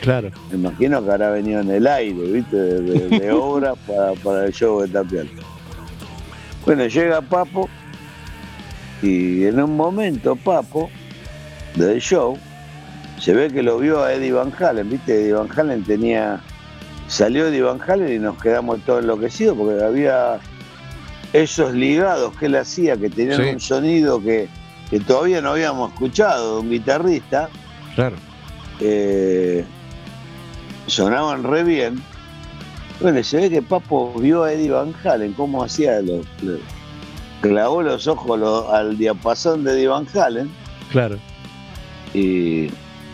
Claro. Me imagino que habrá venido en el aire, ¿viste? De, obra para, el show de Tapial. Bueno, llega Papo y en un momento Papo del show se ve que lo vio a Eddie Van Halen, ¿viste? Eddie Van Halen tenía. Salió Eddie Van Halen y nos quedamos todos enloquecidos porque había esos ligados que él hacía que tenían un sonido que, que, todavía no habíamos escuchado de un guitarrista. Claro. Eh, sonaban re bien. Bueno, se ve que Papo vio a Eddie Van Halen, cómo hacía los. Clavó los ojos al diapasón de Eddie Van Halen. Claro. Y,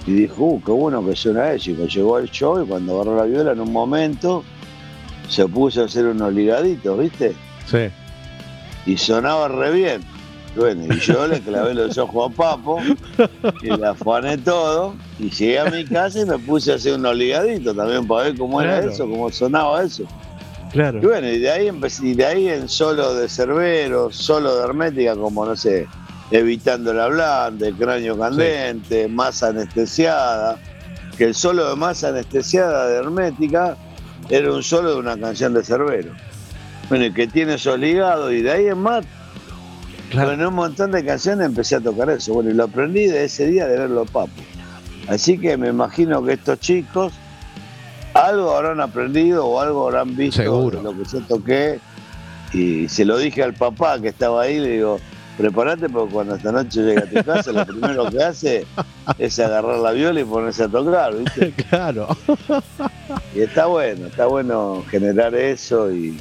dijo, uh, qué bueno que suena eso. Y que llegó al show y cuando agarró la viola en un momento se puso a hacer unos ligaditos, ¿viste? Sí. Y sonaba re bien. Bueno, y yo le clavé los ojos a Papo y le afané todo. Y llegué a mi casa y me puse a hacer un ligaditos también para ver cómo era eso, cómo sonaba eso. Claro. Y bueno, y de ahí empecé, y de ahí en solo de Cerbero, solo de Hermética, como no sé, evitando la blanda, el cráneo candente, masa anestesiada. Que el solo de masa anestesiada de Hermética era un solo de una canción de Cerbero. Bueno, y que tiene esos ligados, y de ahí en más Claro. en un montón de canciones empecé a tocar eso. Bueno, y lo aprendí de ese día de verlo papo. Así que me imagino que estos chicos algo habrán aprendido o algo habrán visto Seguro. de lo que yo toqué. Y se lo dije al papá que estaba ahí, le digo, prepárate porque cuando esta noche llegue a tu casa, lo primero que hace es agarrar la viola y ponerse a tocar, ¿viste? Claro. Y está bueno, está bueno generar eso y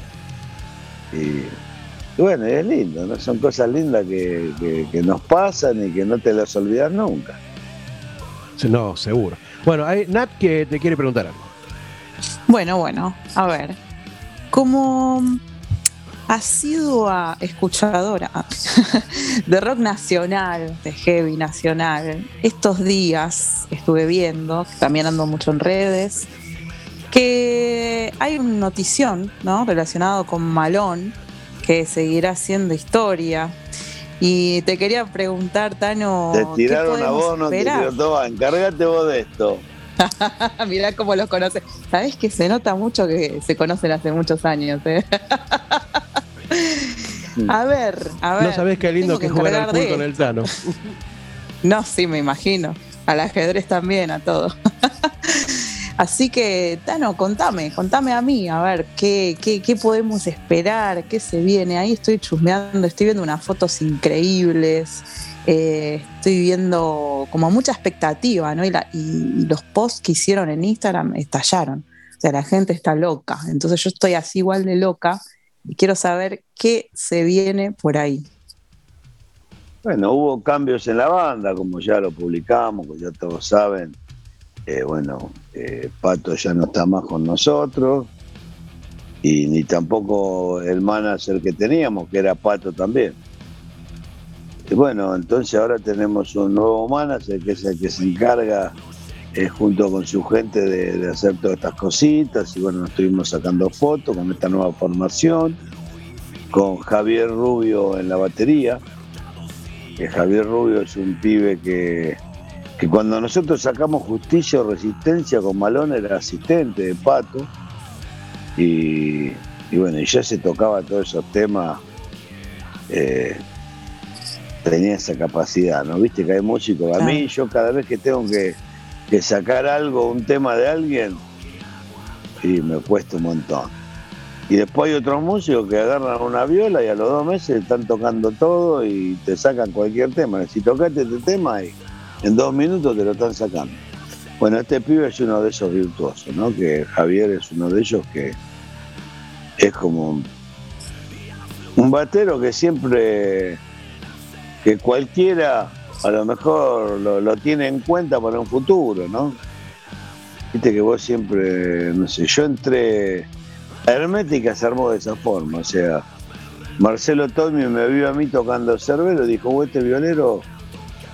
bueno, es lindo, ¿no? Son cosas lindas que, nos pasan y que no te las olvidas nunca. No, seguro. Bueno, hay Nat que te quiere preguntar algo. Bueno, bueno, a ver. Como ha sido escuchadora de rock nacional, de heavy nacional, estos días estuve viendo, también ando mucho en redes, que hay una notición ¿no? relacionado con Malón, que seguirá siendo historia. Y te quería preguntar, Tano. Te tiraron a vos, no te tiró Encárgate vos de esto. Mirá cómo los conoces. Sabés que se nota mucho que se conocen hace muchos años. ¿eh? a ver, a ver. No sabés qué lindo que, jugar al pool con el Tano. no, sí, me imagino. Al ajedrez también, a todo. Así que, Tano, contame, contame a mí, a ver, ¿qué, qué, podemos esperar? ¿Qué se viene? Ahí estoy chusmeando, estoy viendo unas fotos increíbles, eh, estoy viendo como mucha expectativa, ¿no? Y, los posts que hicieron en Instagram estallaron. O sea, la gente está loca. Entonces yo estoy así igual de loca y quiero saber qué se viene por ahí. Bueno, hubo cambios en la banda, como ya lo publicamos, como ya todos saben eh, bueno, eh, Pato ya no está más con nosotros y ni tampoco el manager que teníamos, que era Pato también. Y bueno, entonces ahora tenemos un nuevo manager que es el que se encarga eh, junto con su gente de, hacer todas estas cositas. Y bueno, estuvimos sacando fotos con esta nueva formación, con Javier Rubio en la batería, que Javier Rubio es un pibe que que cuando nosotros sacamos Justicia o Resistencia con Malón era asistente de Pato. Y, bueno, ya se tocaba todos esos temas, eh, tenía esa capacidad, ¿no? Viste que hay músicos, a mí yo cada vez que tengo que, sacar algo, un tema de alguien, y me cuesta un montón. Y después hay otros músicos que agarran una viola y a los dos meses están tocando todo y te sacan cualquier tema. Si tocaste este tema y en dos minutos te lo están sacando. Bueno, este pibe es uno de esos virtuosos, ¿no? Que Javier es uno de ellos que es como un batero que siempre, que cualquiera a lo mejor lo, tiene en cuenta para un futuro, ¿no? Viste que vos siempre, no sé, yo entré, Hermética se armó de esa forma, o sea, Marcelo Tommy me vio a mí tocando Cerbero dijo, este violero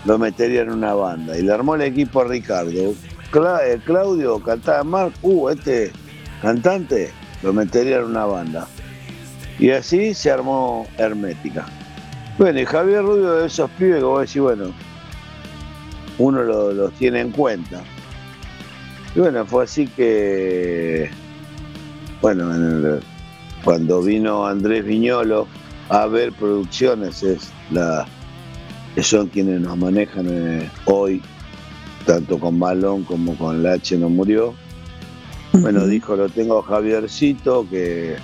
lo metería en una banda. Y le armó el equipo a Ricardo. Eh, Claudio cantaba más, uh, este cantante lo metería en una banda. Y así se armó Hermética. Bueno, y Javier Rubio de esos pibes que vos decís, bueno, uno los tiene en cuenta. Y bueno, fue así que, bueno, cuando vino Andrés Viñolo a ver producciones, es la, que son quienes nos manejan eh, hoy, tanto con Balón como con la H no murió. Bueno, dijo, lo tengo Javiercito, que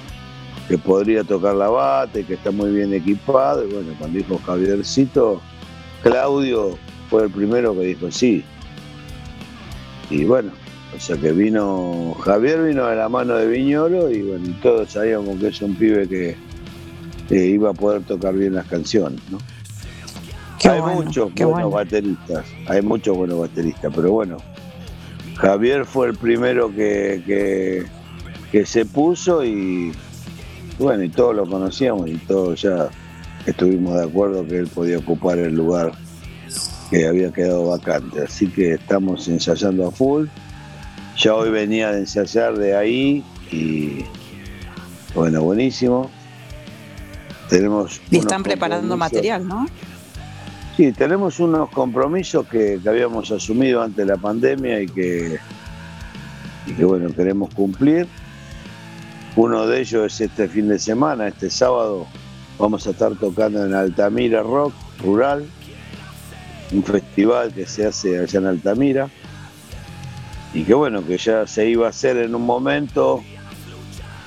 que podría tocar la bate, que está muy bien equipado. Y bueno, cuando dijo Javiercito, Claudio fue el primero que dijo sí. Y bueno, o sea que vino, Javier vino de la mano de Viñolo y bueno, todos sabíamos que es un pibe que, iba a poder tocar bien las canciones, ¿no? hay muchos buenos bateristas, hay muchos buenos bateristas, pero bueno, Javier fue el primero que, que se puso y, bueno, y todos lo conocíamos y todos ya estuvimos de acuerdo que él podía ocupar el lugar que había quedado vacante. Así que estamos ensayando a full. Ya hoy venía de ensayar de ahí y bueno, buenísimo. Tenemos y están preparando material, ¿no? Sí, tenemos unos compromisos que, habíamos asumido antes de la pandemia y que, y que bueno, queremos cumplir. Uno de ellos es este fin de semana, este sábado vamos a estar tocando en Altamira Rock Rural, un festival que se hace allá en Altamira y que bueno, que ya se iba a hacer en un momento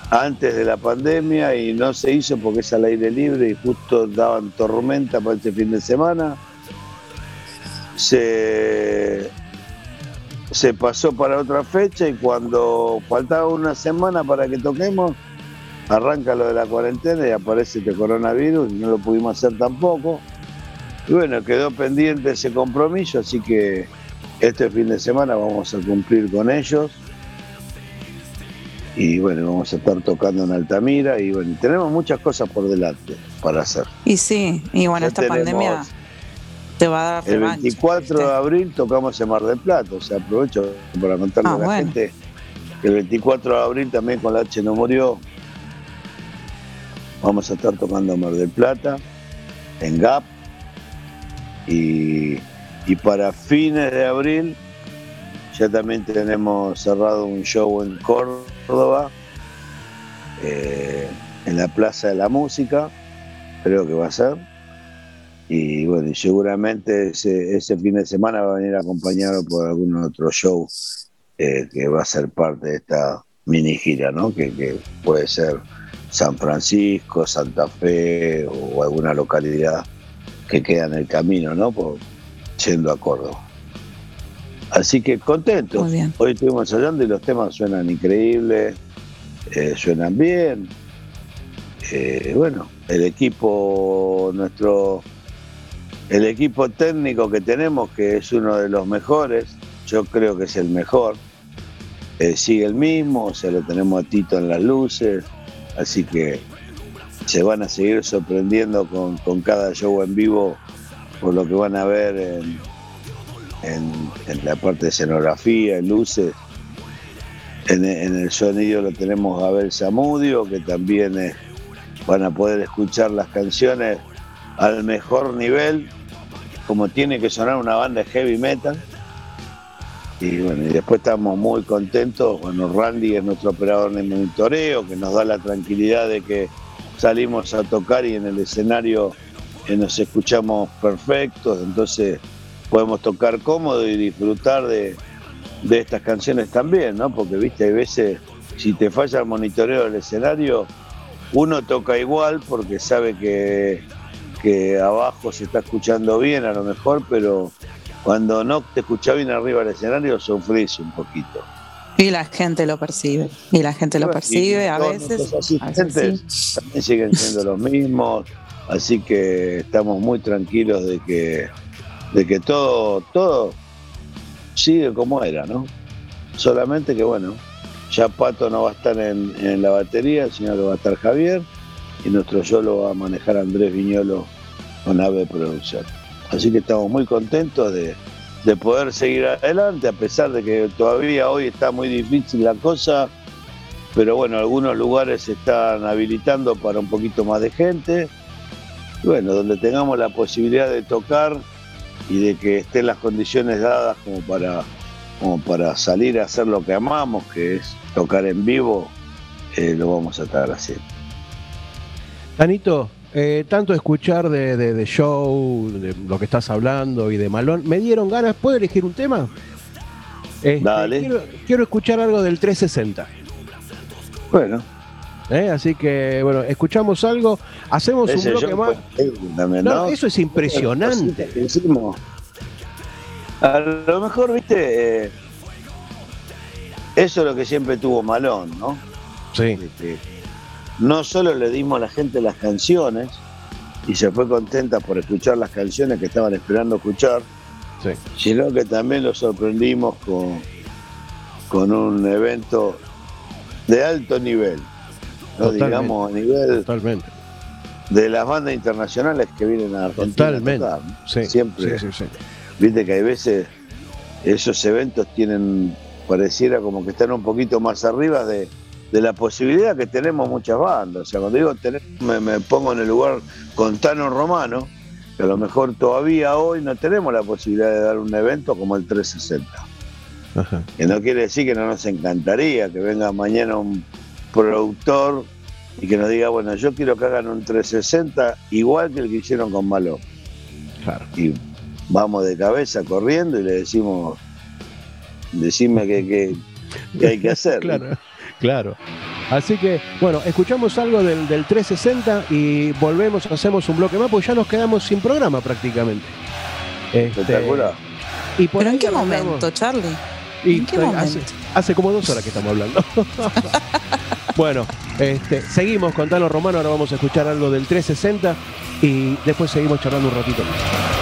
antes de la pandemia y no se hizo porque es al aire libre y justo daban tormenta para este fin de semana. Se se pasó para otra fecha y cuando faltaba una semana para que toquemos, arranca lo de la cuarentena y aparece este coronavirus y no lo pudimos hacer tampoco. Y bueno, quedó pendiente ese compromiso, así que este fin de semana vamos a cumplir con ellos. Y bueno, vamos a estar tocando en Altamira y bueno, tenemos muchas cosas por delante para hacer. Y sí, y bueno, esta pandemia el 24 de abril tocamos en Mar del Plata, o sea, aprovecho para contarle ah, a la gente que el 24 de abril también con la H no murió. Vamos a estar tocando en Mar del Plata, en GAP, y, para fines de abril ya también tenemos cerrado un show en Córdoba, eh, en la Plaza de la Música, creo que va a ser y bueno, y seguramente ese, ese, fin de semana va a venir acompañado por algún otro show eh, que va a ser parte de esta mini gira, ¿no? Que, puede ser San Francisco, Santa Fe o alguna localidad que queda en el camino, ¿no? Por, yendo a Córdoba. Así que contentos. Hoy estuvimos hablando y los temas suenan increíbles, eh, suenan bien. Eh, bueno, el equipo, nuestro el equipo técnico que tenemos, que es uno de los mejores, yo creo que es el mejor, eh, sigue el mismo, o sea, lo tenemos a Tito en las luces, así que se van a seguir sorprendiendo con, cada show en vivo por lo que van a ver en, la parte de escenografía, en luces. En, el sonido lo tenemos a Abel Zamudio, que también eh, van a poder escuchar las canciones al mejor nivel como tiene que sonar una banda de heavy metal. Y bueno, después estamos muy contentos. Bueno, Randy es nuestro operador de monitoreo, que nos da la tranquilidad de que salimos a tocar y en el escenario eh, nos escuchamos perfectos, entonces podemos tocar cómodo y disfrutar de, estas canciones también, ¿no? Porque, viste, hay veces si te falla el monitoreo del escenario, uno toca igual porque sabe que, que abajo se está escuchando bien a lo mejor, pero cuando no te escucha bien arriba del escenario sufrís un poquito. Y la gente lo percibe, y la gente lo percibe a veces. asistentes también siguen siendo los mismos, así que estamos muy tranquilos de que, de que todo, todo sigue como era, ¿no? Solamente que bueno, ya Pato no va a estar en, la batería, sino que va a estar Javier, y nuestro yo lo va a manejar Andrés Viñolo con AVE Producción. Así que estamos muy contentos de, de poder seguir adelante, a pesar de que todavía hoy está muy difícil la cosa, pero bueno, algunos lugares se están habilitando para un poquito más de gente. bueno, donde tengamos la posibilidad de tocar y de que estén las condiciones dadas como para, como para salir a hacer lo que amamos, que es tocar en vivo, eh, lo vamos a estar haciendo. Anito, eh, tanto escuchar de, show, de lo que estás hablando y de Malón, me dieron ganas. ¿Puedo elegir un tema? Este, Dale. Quiero, escuchar algo del 360. Bueno. Eh, así que, bueno, escuchamos algo, hacemos un bloque más. no, eso es impresionante. A lo mejor, viste, eh, eso es lo que siempre tuvo Malón, ¿no? Sí. Este, no solo le dimos a la gente las canciones y se fue contenta por escuchar las canciones que estaban esperando escuchar, sino que también lo sorprendimos con, con un evento de alto nivel, ¿no? digamos a nivel de las bandas internacionales que vienen a Argentina. Totalmente. Siempre. Viste que hay veces esos eventos tienen, pareciera como que están un poquito más arriba de, de la posibilidad que tenemos muchas bandas. O sea, cuando digo me, pongo en el lugar con Tano Romano, que a lo mejor todavía hoy no tenemos la posibilidad de dar un evento como el 360. Que no quiere decir que no nos encantaría que venga mañana un productor y que nos diga, bueno, yo quiero que hagan un 360 igual que el que hicieron con Malo. Y vamos de cabeza corriendo y le decimos, decime qué hay que hacer. claro. Claro. Así que, bueno, escuchamos algo del, 360 y volvemos, hacemos un bloque más, porque ya nos quedamos sin programa prácticamente. Este, ¿Pero en qué momento, Charlie? ¿En qué momento? Hace, como dos horas que estamos hablando. bueno, este, seguimos con Tano Romano, ahora vamos a escuchar algo del 360 y después seguimos charlando un ratito Si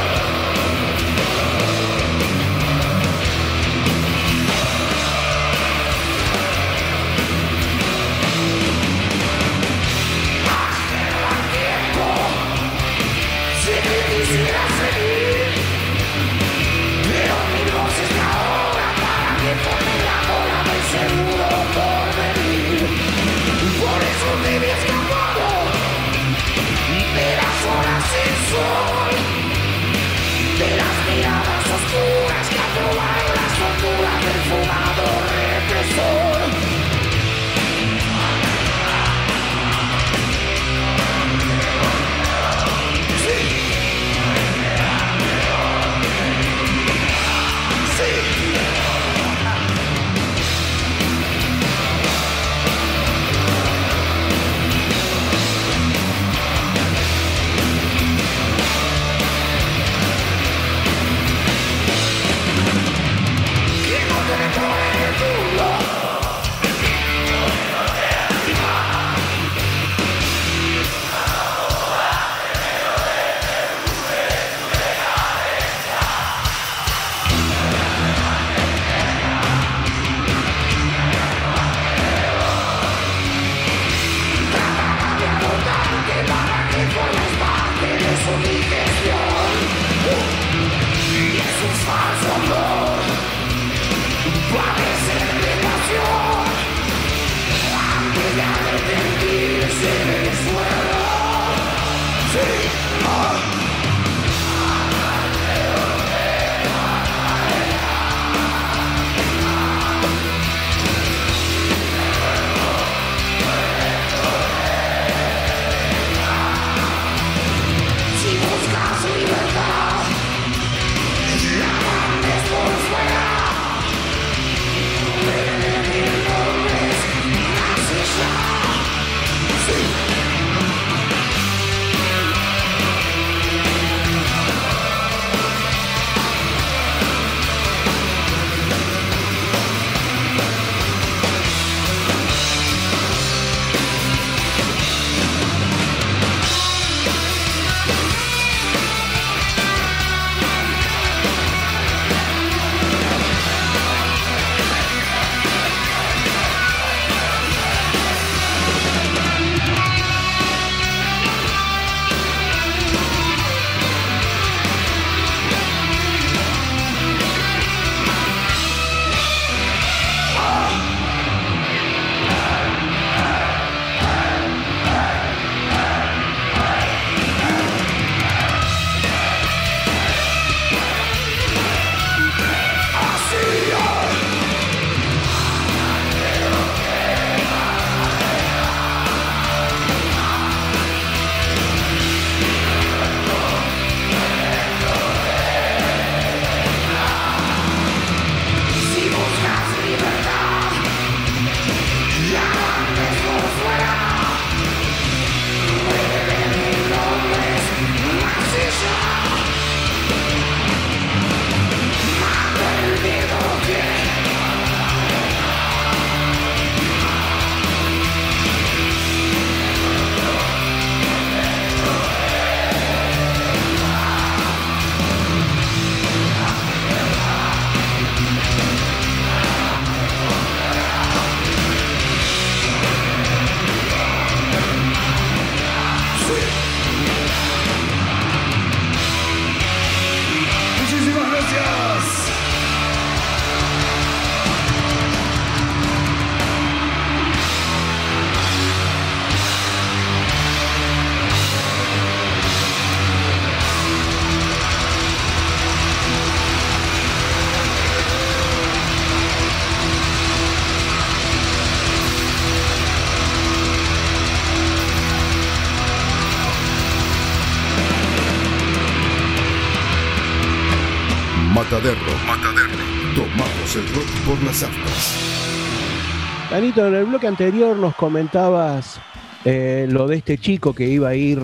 En el bloque anterior nos comentabas eh, lo de este chico que iba a ir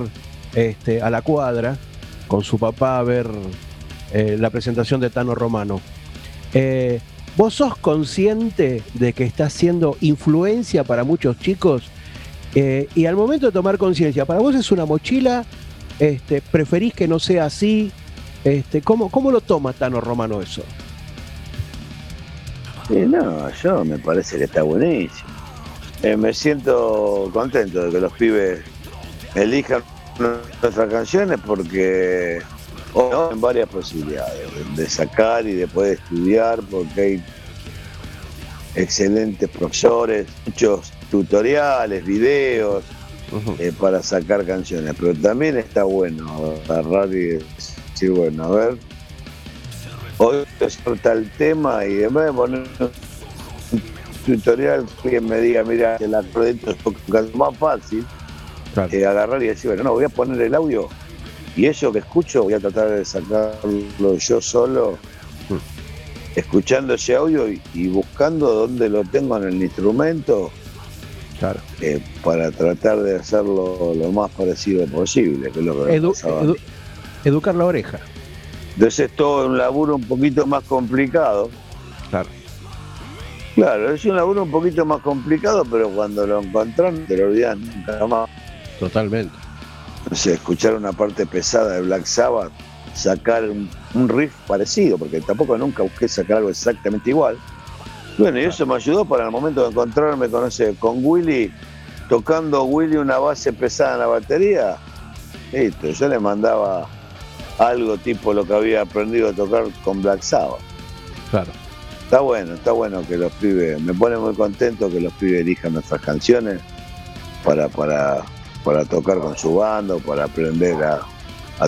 este, a la cuadra con su papá a ver eh, la presentación de Tano Romano. Eh, ¿Vos sos consciente de que está siendo influencia para muchos chicos? y al momento de tomar conciencia, ¿para vos es una mochila? Este, ¿Preferís que no sea así? Este, ¿cómo, ¿Cómo lo toma Tano Romano eso? No, yo me parece que está buenísimo. Eh, me siento contento de que los pibes elijan nuestras canciones porque hay varias posibilidades de sacar y de poder estudiar porque hay excelentes profesores, muchos tutoriales, videos eh, para sacar canciones, pero también está bueno agarrar y decir, bueno, a ver, hoy está el tema y en vez de poner un tutorial, que me diga, mira, el acorde es más fácil, eh, agarrar y decir, bueno, no, voy a poner el audio y eso que escucho voy a tratar de sacarlo yo solo, mm. escuchando ese audio y, buscando dónde lo tengo en el instrumento. Claro. Eh, para tratar de hacerlo lo más parecido posible, que es lo que educar la oreja. Entonces es todo un laburo un poquito más complicado. Claro. Claro, es un laburo un poquito más complicado, pero cuando lo encontrán te lo olvidas nunca más. Totalmente. O sea, escuchar una parte pesada de Black Sabbath, sacar un, riff parecido, porque tampoco nunca busqué sacar algo exactamente igual. Bueno, y eso me ayudó para el momento de encontrarme con ese, con Willy, tocando Willy una base pesada en la batería. Listo, yo le mandaba algo tipo lo que había aprendido a tocar con Black Sabbath. Claro. Está bueno, está bueno que los pibes, me pone muy contento que los pibes elijan nuestras canciones para, para, para tocar con su bando, para aprender a,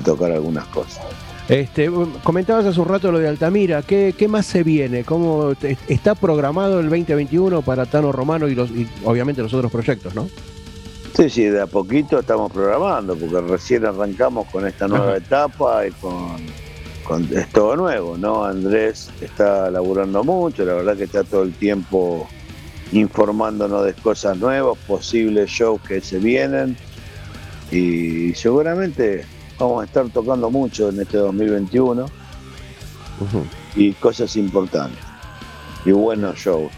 tocar algunas cosas. Este, comentabas hace un rato lo de Altamira, ¿qué, qué más se viene? ¿Cómo está programado el 2021 para Tano Romano y, los, y obviamente los otros proyectos, no? Sí, sí, de a poquito estamos programando, porque recién arrancamos con esta nueva etapa y con, con, es todo nuevo, ¿no? Andrés está laburando mucho, la verdad que está todo el tiempo informándonos de cosas nuevas, posibles shows que se vienen y seguramente vamos a estar tocando mucho en este 2021 y cosas importantes y buenos shows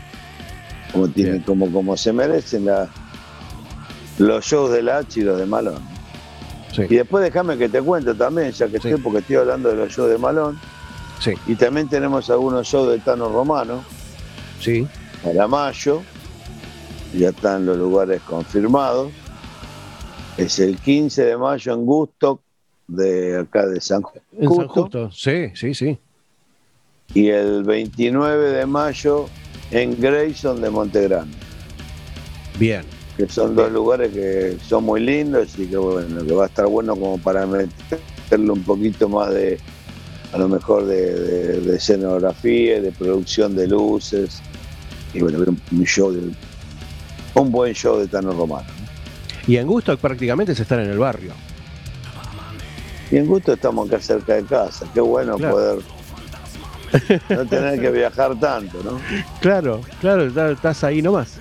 como tienen, como, como se merecen la, los shows de H y los de Malón. Y después déjame que te cuente también, ya que estoy, porque estoy hablando de los shows de Malón. Sí. Y también tenemos algunos shows de Tano Romano. Sí. Para mayo. Ya están los lugares confirmados. Es el 15 de mayo en Gusto, de acá de San Justo. En San Justo, sí, sí, sí. Y el 29 de mayo en Grayson de Montegrande. Bien que son dos lugares que son muy lindos y que bueno, que va a estar bueno como para meterle un poquito más de, a lo mejor de, escenografía, de producción de luces y bueno, un show de, un buen show de Tano Romano. Y en gusto prácticamente se están en el barrio. Y en gusto estamos acá cerca de casa, qué bueno poder no tener que viajar tanto, ¿no? Claro, claro, estás ahí nomás.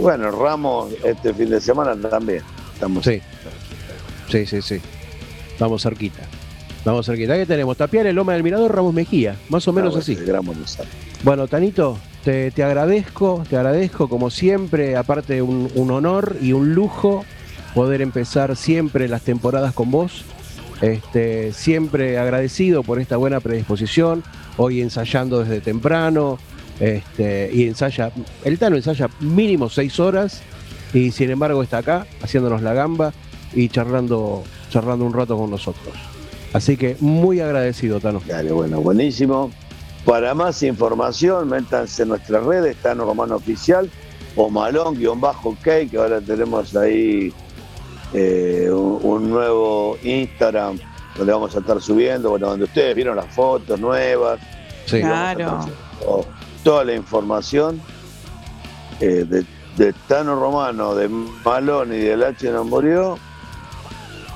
Bueno, Ramos este fin de semana también. Estamos... Sí, sí, sí, sí. Vamos cerquita. Vamos cerquita. ¿Qué tenemos? Tapiar el Loma del Mirador, Ramos Mejía. Más o menos ah, así. Bueno, Tanito, te, agradezco, te agradezco como siempre, aparte un, un honor y un lujo poder empezar siempre las temporadas con vos. Este, siempre agradecido por esta buena predisposición, hoy ensayando desde temprano, este, y ensaya, el Tano ensaya mínimo seis horas y sin embargo está acá haciéndonos la gamba y charlando, charlando un rato con nosotros. Así que muy agradecido, Tano. Dale, bueno, buenísimo. Para más información, métanse en nuestras redes, Tano Romano Oficial o Malón-K, que ahora tenemos ahí eh, un, nuevo Instagram donde vamos a estar subiendo, bueno, donde ustedes vieron las fotos nuevas. Sí. Claro toda la información eh, de, Tano Romano, de Malón y del H no murió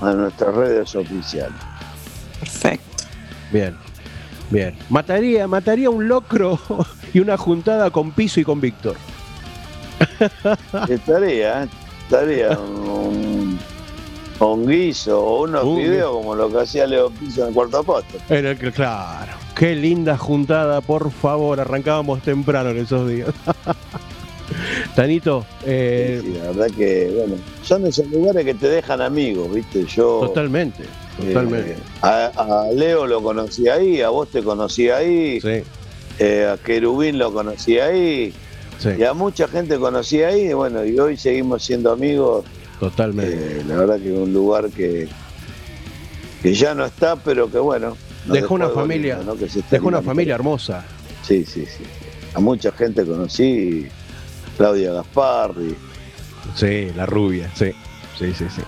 a nuestras redes oficiales. Perfecto. Bien. Bien. Mataría, mataría un locro y una juntada con Piso y con Víctor. estaría, estaría un, un guiso o unos videos como lo que hacía Leo Piso en el cuarto apóstol. el que, claro. Qué linda juntada, por favor. Arrancábamos temprano en esos días. Tanito. Eh... Sí, la verdad que, bueno, son esos lugares que te dejan amigos, ¿viste? Yo. Totalmente, totalmente. Eh, a, Leo lo conocí ahí, a vos te conocí ahí. Sí. Eh, a Querubín lo conocí ahí. Sí. Y a mucha gente conocí ahí, y bueno, y hoy seguimos siendo amigos. Totalmente. Eh, la verdad que es un lugar que, que ya no está, pero que bueno. Dejó una familia, dejó una familia hermosa. Sí, sí, sí. A mucha gente conocí Claudia Gasparri. Sí, la rubia, sí, sí, sí, sí.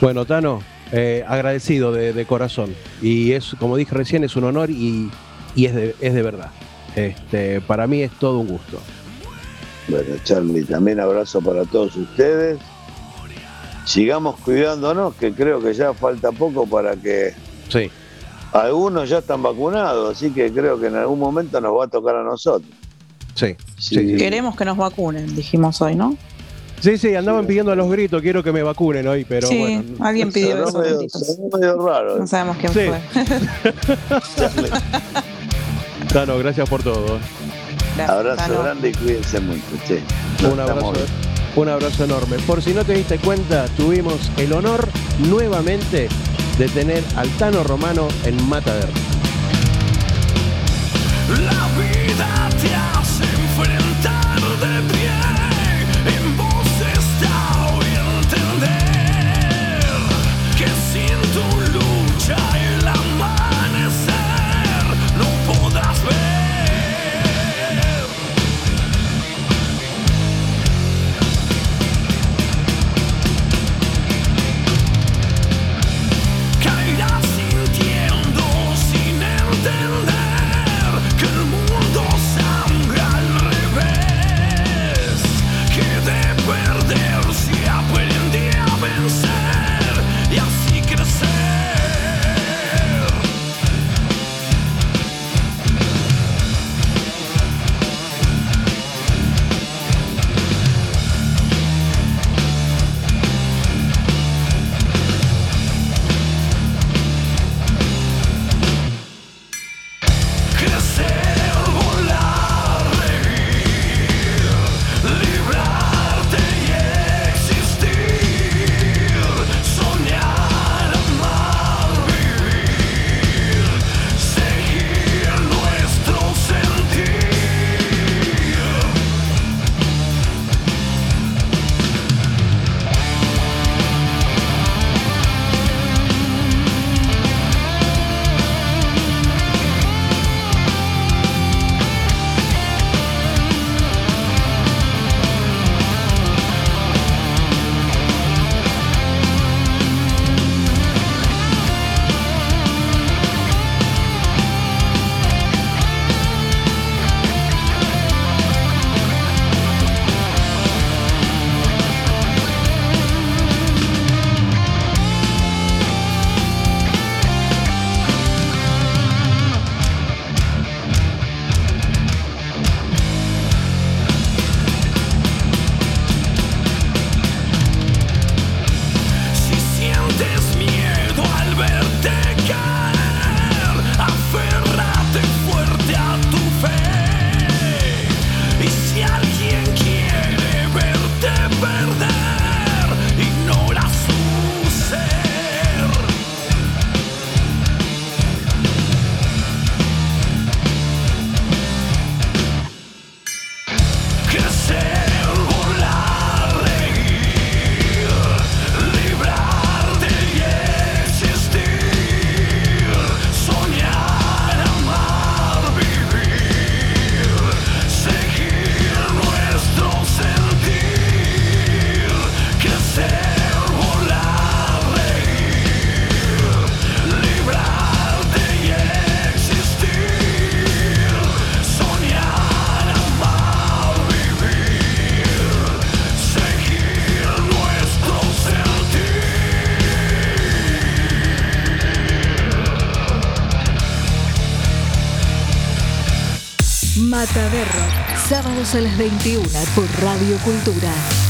Bueno, Tano, eh, agradecido de, corazón. Y es, como dije recién, es un honor y, es, de, es de verdad. Este, para mí es todo un gusto. Bueno, Charlie, también abrazo para todos ustedes. Sigamos cuidándonos, que creo que ya falta poco para que sí. algunos ya están vacunados, así que creo que en algún momento nos va a tocar a nosotros. Sí, Queremos que nos vacunen, dijimos hoy, ¿no? Sí, sí, andaban pidiendo a los gritos, quiero que me vacunen hoy, pero sí, bueno. alguien pidió eso. Medio, medio raro. No sabemos quién fue. Tano, gracias por todo. abrazo grande y cuídense mucho. Un abrazo, un abrazo enorme. Por si no te diste cuenta, tuvimos el honor nuevamente de tener al Tano Romano en Matader. La vida te hace sábados a las 21 por Radio Cultura.